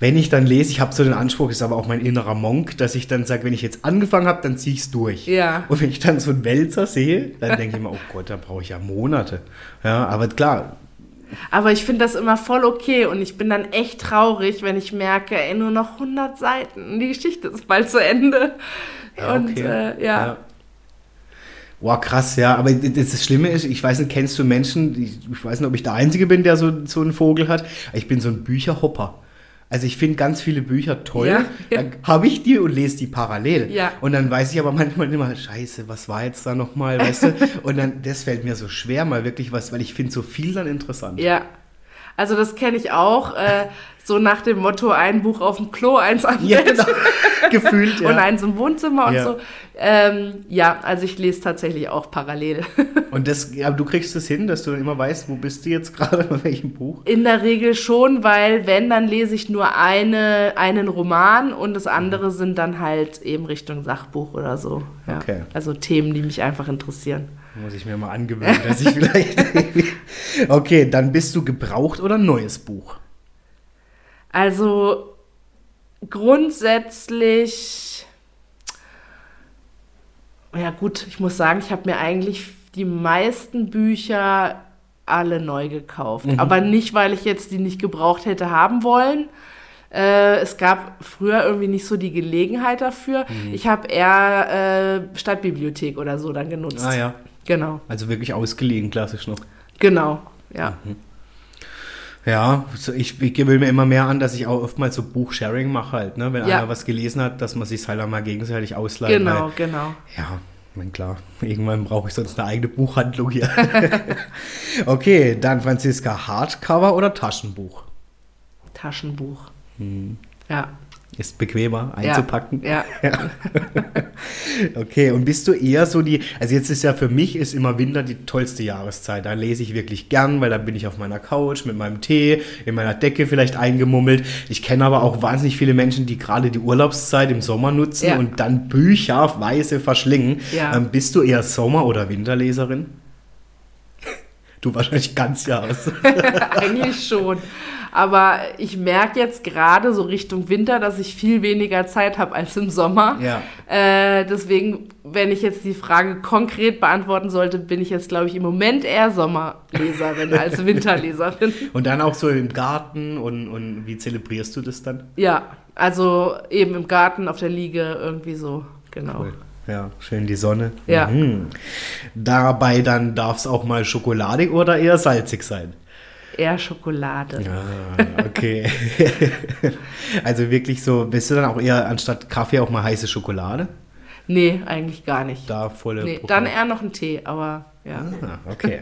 wenn ich dann lese, ich habe so den Anspruch, ist aber auch mein innerer Monk, dass ich dann sage, wenn ich jetzt angefangen habe, dann ziehe ich es durch. Ja. Und wenn ich dann so einen Wälzer sehe, dann denke ich mir, oh Gott, da brauche ich ja Monate. Ja, aber klar, Aber ich finde das immer voll okay und ich bin dann echt traurig, wenn ich merke, ey, nur noch 100 Seiten, die Geschichte ist bald zu Ende. Ja, und okay. äh, ja. Wow, krass, ja. Aber das das Schlimme ist, ich weiß nicht, kennst du Menschen, ich ich weiß nicht, ob ich der Einzige bin, der so, so einen Vogel hat. Ich bin so ein Bücherhopper. Also ich finde ganz viele Bücher toll. Ja, ja. Dann habe ich die und lese die parallel. Ja. Und dann weiß ich aber manchmal immer, scheiße, was war jetzt da nochmal, weißt du? Und dann, das fällt mir so schwer, mal wirklich was, weil ich finde so viel dann interessant. Ja. Also das kenne ich auch. Äh, so nach dem Motto, ein Buch auf dem Klo, eins am Ja, Bett genau. Gefühlt, ja. und eins im Wohnzimmer und Ja. so. Ähm, ja, also ich lese tatsächlich auch parallel. Und das, ja, du kriegst es hin, dass du immer weißt, wo bist du jetzt gerade, bei welchem Buch? In der Regel schon, weil wenn, dann lese ich nur eine, einen Roman und das andere sind dann halt eben Richtung Sachbuch oder so. Ja. Okay. Also Themen, die mich einfach interessieren. Muss ich mir mal angewöhnen, dass ich vielleicht. okay, dann bist du gebraucht oder neues Buch? Also grundsätzlich, ja gut, ich muss sagen, ich habe mir eigentlich die meisten Bücher alle neu gekauft. Aber nicht, weil ich jetzt die nicht gebraucht hätte haben wollen. Äh, es gab früher irgendwie nicht so die Gelegenheit dafür. Ich habe eher äh, Stadtbibliothek oder so dann genutzt. Ah ja. Genau, Also wirklich ausgelegen, klassisch noch. genau, ja. Ja, so ich, ich gewöhne mir immer mehr an, dass ich auch oftmals so Buchsharing mache halt, ne? Wenn Ja. einer was gelesen hat, dass man sich halt auch mal gegenseitig ausleiht. Genau, Weil, genau. ja, mein klar. Irgendwann brauche ich sonst eine eigene Buchhandlung hier. okay, dann Franziska, Hardcover oder Taschenbuch? Taschenbuch. Hm. Ja. Ist bequemer ja, einzupacken. Ja. Okay, und bist du eher so die, also jetzt ist ja für mich ist immer Winter die tollste Jahreszeit. Da lese ich wirklich gern, weil da bin ich auf meiner Couch mit meinem Tee, in meiner Decke vielleicht eingemummelt. Ich kenne aber auch wahnsinnig viele Menschen, die gerade die Urlaubszeit im Sommer nutzen Ja. und dann bücherweise verschlingen. Ja. Ähm, bist du eher Sommer- oder Winterleserin? Du wahrscheinlich ganz Jahres. Eigentlich schon. Aber ich merke jetzt gerade so Richtung Winter, dass ich viel weniger Zeit habe als im Sommer. Ja. Äh, deswegen, wenn ich jetzt die Frage konkret beantworten sollte, bin ich jetzt, glaube ich, im Moment eher Sommerleserin als Winterleserin. Und dann auch so im Garten und, und wie zelebrierst du das dann? Ja, also eben im Garten, auf der Liege, irgendwie so, genau. Cool. Ja, schön die Sonne. Ja. Mhm. Dabei dann darf es auch mal schokoladig oder eher salzig sein. Eher Schokolade. Ah, okay. also wirklich so, bist du dann auch eher anstatt Kaffee auch mal heiße Schokolade? Nee, eigentlich gar nicht. Da volle Nee, dann eher noch ein Tee, aber ja. Ah, okay.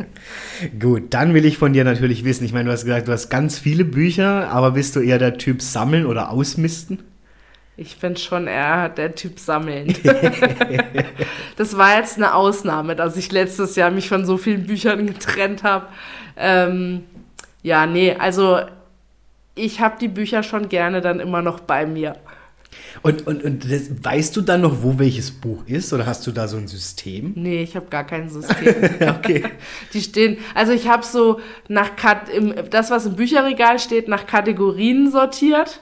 Gut, dann will ich von dir natürlich wissen, ich meine, du hast gesagt, du hast ganz viele Bücher, aber bist du eher der Typ sammeln oder ausmisten? Ich bin schon eher der Typ Sammeln. das war jetzt eine Ausnahme, dass ich letztes Jahr mich von so vielen Büchern getrennt habe. Ähm, ja, nee, also ich habe die Bücher schon gerne dann immer noch bei mir. Und, und, und das, weißt du dann noch, wo welches Buch ist oder hast du da so ein System? Nee, ich habe gar kein System. Okay. Die stehen, also ich habe so nach Kat im, das, was im Bücherregal steht, nach Kategorien sortiert,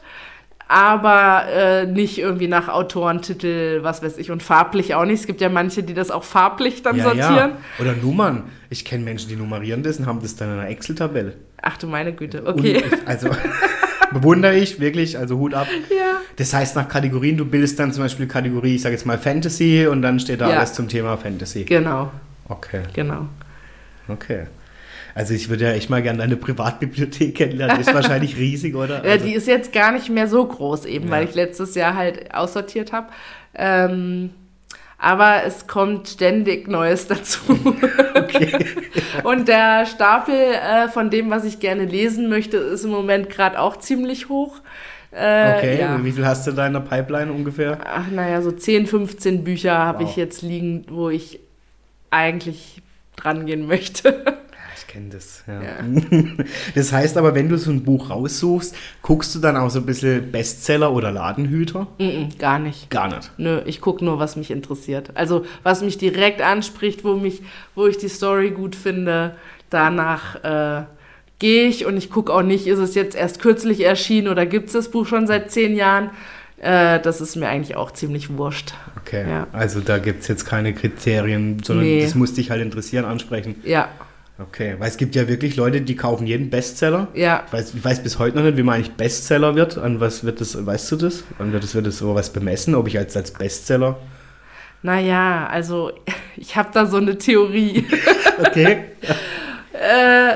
aber äh, nicht irgendwie nach Autorentitel, was weiß ich, und farblich auch nicht. Es gibt ja manche, die das auch farblich dann sortieren. Oder Nummern. Ich kenne Menschen, die nummerieren das und haben das dann in einer Excel-Tabelle. Ach du meine Güte, okay. Und, also bewundere ich wirklich, also Hut ab. ja. Das heißt, nach Kategorien, du bildest dann zum Beispiel Kategorie, ich sage jetzt mal Fantasy und dann steht da Ja. alles zum Thema Fantasy. Genau, Okay, genau. okay. Also ich würde ja echt mal gerne deine Privatbibliothek kennenlernen. Ist wahrscheinlich riesig, oder? Also, die ist jetzt gar nicht mehr so groß, eben, Ja. weil ich letztes Jahr halt aussortiert habe. Ähm, aber es kommt ständig Neues dazu. Und der Stapel äh, von dem, was ich gerne lesen möchte, ist im Moment gerade auch ziemlich hoch. Äh, okay, ja. wie viel hast du da in der Pipeline ungefähr? Ach, naja, so 10, 15 Bücher habe Wow. ich jetzt liegen, wo ich eigentlich dran gehen möchte. Ich kenne das, ja. Ja. Das heißt aber, wenn du so ein Buch raussuchst, guckst du dann auch so ein bisschen Bestseller oder Ladenhüter? Mm-mm, gar nicht. Gar nicht. Nö, ich gucke nur, was mich interessiert. Also was mich direkt anspricht, wo, mich, wo ich die Story gut finde, danach äh, gehe ich und ich gucke auch nicht, ist es jetzt erst kürzlich erschienen oder gibt es das Buch schon seit zehn Jahren. Äh, das ist mir eigentlich auch ziemlich wurscht. Okay, Ja. also da gibt es jetzt keine Kriterien, sondern Nee. das muss dich halt interessieren, ansprechen. Ja, Okay, weil es gibt ja wirklich Leute, die kaufen jeden Bestseller. ja. Ich weiß, ich weiß bis heute noch nicht, wie man eigentlich Bestseller wird. An was wird das, weißt du das? An wird das, wird das sowas bemessen, ob ich als, als Bestseller. Naja, also ich habe da so eine Theorie. Okay. Äh,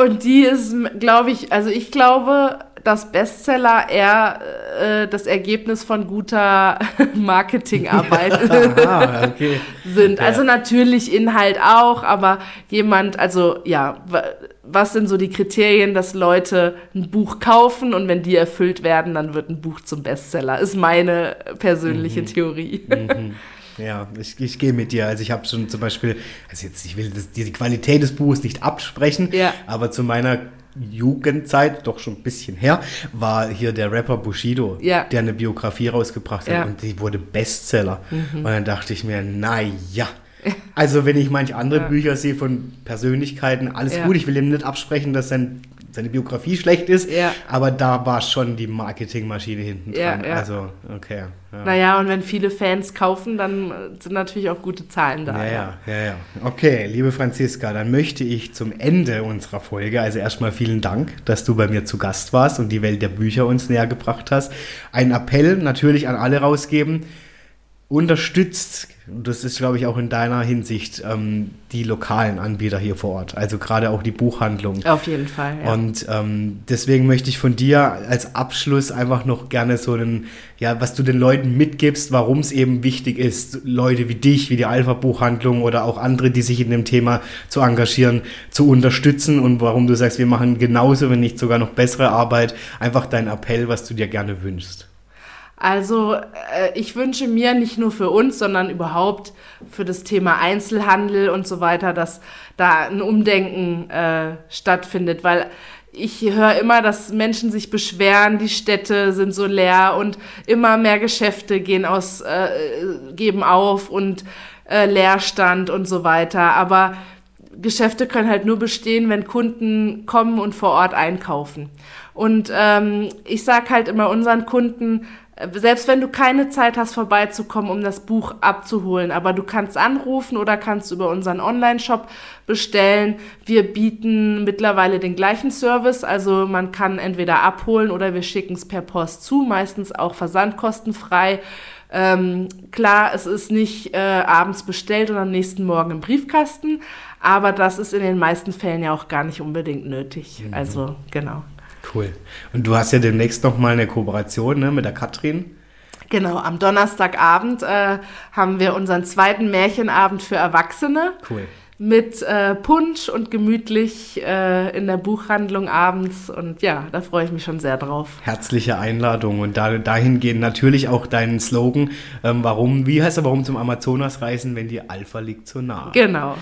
und die ist, glaube ich, also ich glaube, dass Bestseller eher äh, das Ergebnis von guter Marketingarbeit Aha, okay. sind. Ja. Also natürlich Inhalt auch, aber jemand, also ja, wa- was sind so die Kriterien, dass Leute ein Buch kaufen und wenn die erfüllt werden, dann wird ein Buch zum Bestseller, ist meine persönliche Theorie. Mhm. Ja, ich, ich gehe mit dir. Also ich habe schon zum Beispiel, also jetzt, ich will das, die Qualität des Buches nicht absprechen, Ja. aber zu meiner Jugendzeit, doch schon ein bisschen her, war hier der Rapper Bushido, Ja. der eine Biografie rausgebracht hat Ja. und die wurde Bestseller. Und dann dachte ich mir, na ja. Also wenn ich manche andere Ja. Bücher sehe von Persönlichkeiten, alles gut, ich will ihm nicht absprechen, dass sein, seine Biografie schlecht ist, Ja. aber da war schon die Marketingmaschine hinten Ja, dran. ja. Also, okay. Ja. Naja, und wenn viele Fans kaufen, dann äh, sind natürlich auch gute Zahlen da. Ja, ja, ja, ja. Okay, liebe Franziska, dann möchte ich zum Ende unserer Folge, also erstmal vielen Dank, dass du bei mir zu Gast warst und die Welt der Bücher uns näher gebracht hast. Einen Appell natürlich an alle rausgeben. Unterstützt Das ist, glaube ich, auch in deiner Hinsicht ähm, die lokalen Anbieter hier vor Ort. Also gerade auch die Buchhandlung. Auf jeden Fall. Ja. Und ähm, deswegen möchte ich von dir als Abschluss einfach noch gerne so einen, ja, was du den Leuten mitgibst, warum es eben wichtig ist, Leute wie dich, wie die Alpha-Buchhandlung oder auch andere, die sich in dem Thema zu engagieren, zu unterstützen und warum du sagst, wir machen genauso, wenn nicht sogar noch bessere Arbeit. Einfach dein Appell, was du dir gerne wünschst. Also äh, ich wünsche mir nicht nur für uns, sondern überhaupt für das Thema Einzelhandel und so weiter, dass da ein Umdenken äh, stattfindet, weil ich höre immer, dass Menschen sich beschweren, die Städte sind so leer und immer mehr Geschäfte gehen aus, äh, geben auf und äh, Leerstand und so weiter. Aber Geschäfte können halt nur bestehen, wenn Kunden kommen und vor Ort einkaufen. Und ähm, ich sage halt immer unseren Kunden, selbst wenn du keine Zeit hast, vorbeizukommen, um das Buch abzuholen, aber du kannst anrufen oder kannst über unseren Online-Shop bestellen. Wir bieten mittlerweile den gleichen Service, also man kann entweder abholen oder wir schicken es per Post zu, meistens auch versandkostenfrei. Ähm, klar, es ist nicht äh, abends bestellt und am nächsten Morgen im Briefkasten, aber das ist in den meisten Fällen ja auch gar nicht unbedingt nötig. Mhm. Also genau. Cool. Und du hast ja demnächst noch mal eine Kooperation ne, mit der Katrin. Genau, am Donnerstagabend äh, haben wir unseren zweiten Märchenabend für Erwachsene. Cool. Mit äh, Punsch und gemütlich äh, in der Buchhandlung abends. Und ja, da freue ich mich schon sehr drauf. Herzliche Einladung und da, dahingehend natürlich auch deinen Slogan. Ähm, warum, wie heißt er, warum zum Amazonas reisen, wenn die Alpha liegt so nah? Genau.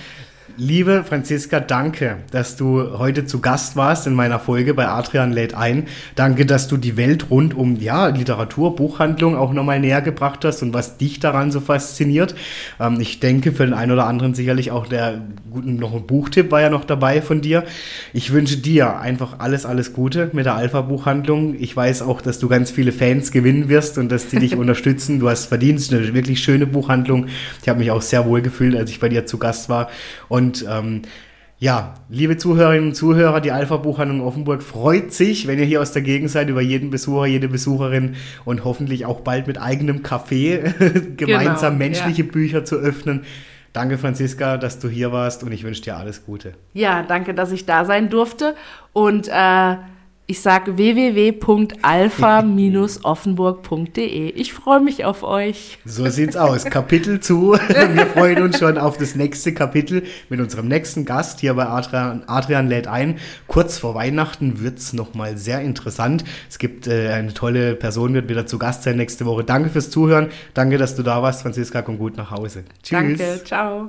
Liebe Franziska, danke, dass du heute zu Gast warst in meiner Folge bei Adrian lädt ein. Danke, dass du die Welt rund um ja, Literatur, Buchhandlung auch nochmal näher gebracht hast und was dich daran so fasziniert. Ähm, ich denke, für den einen oder anderen sicherlich auch der noch ein Buchtipp war ja noch dabei von dir. Ich wünsche dir einfach alles, alles Gute mit der Alpha-Buchhandlung. Ich weiß auch, dass du ganz viele Fans gewinnen wirst und dass die dich unterstützen. Du hast verdient, eine wirklich schöne Buchhandlung. Ich habe mich auch sehr wohl gefühlt, als ich bei dir zu Gast war. Und und ähm, ja, liebe Zuhörerinnen und Zuhörer, die Alpha-Buchhandlung Offenburg freut sich, wenn ihr hier aus der Gegend seid, über jeden Besucher, jede Besucherin und hoffentlich auch bald mit eigenem Café gemeinsam genau, menschliche ja. Bücher zu öffnen. Danke, Franziska, dass du hier warst und ich wünsche dir alles Gute. Ja, danke, dass ich da sein durfte und äh ich sage www.alpha-offenburg.de. Ich freue mich auf euch. So sieht's aus. Kapitel zu. Wir freuen uns schon auf das nächste Kapitel mit unserem nächsten Gast hier bei Adrian, Adrian lädt ein. Kurz vor Weihnachten wird's nochmal sehr interessant. Es gibt äh, eine tolle Person, wird wieder zu Gast sein nächste Woche. Danke fürs Zuhören. Danke, dass du da warst, Franziska. Komm gut nach Hause. Tschüss. Danke. Ciao.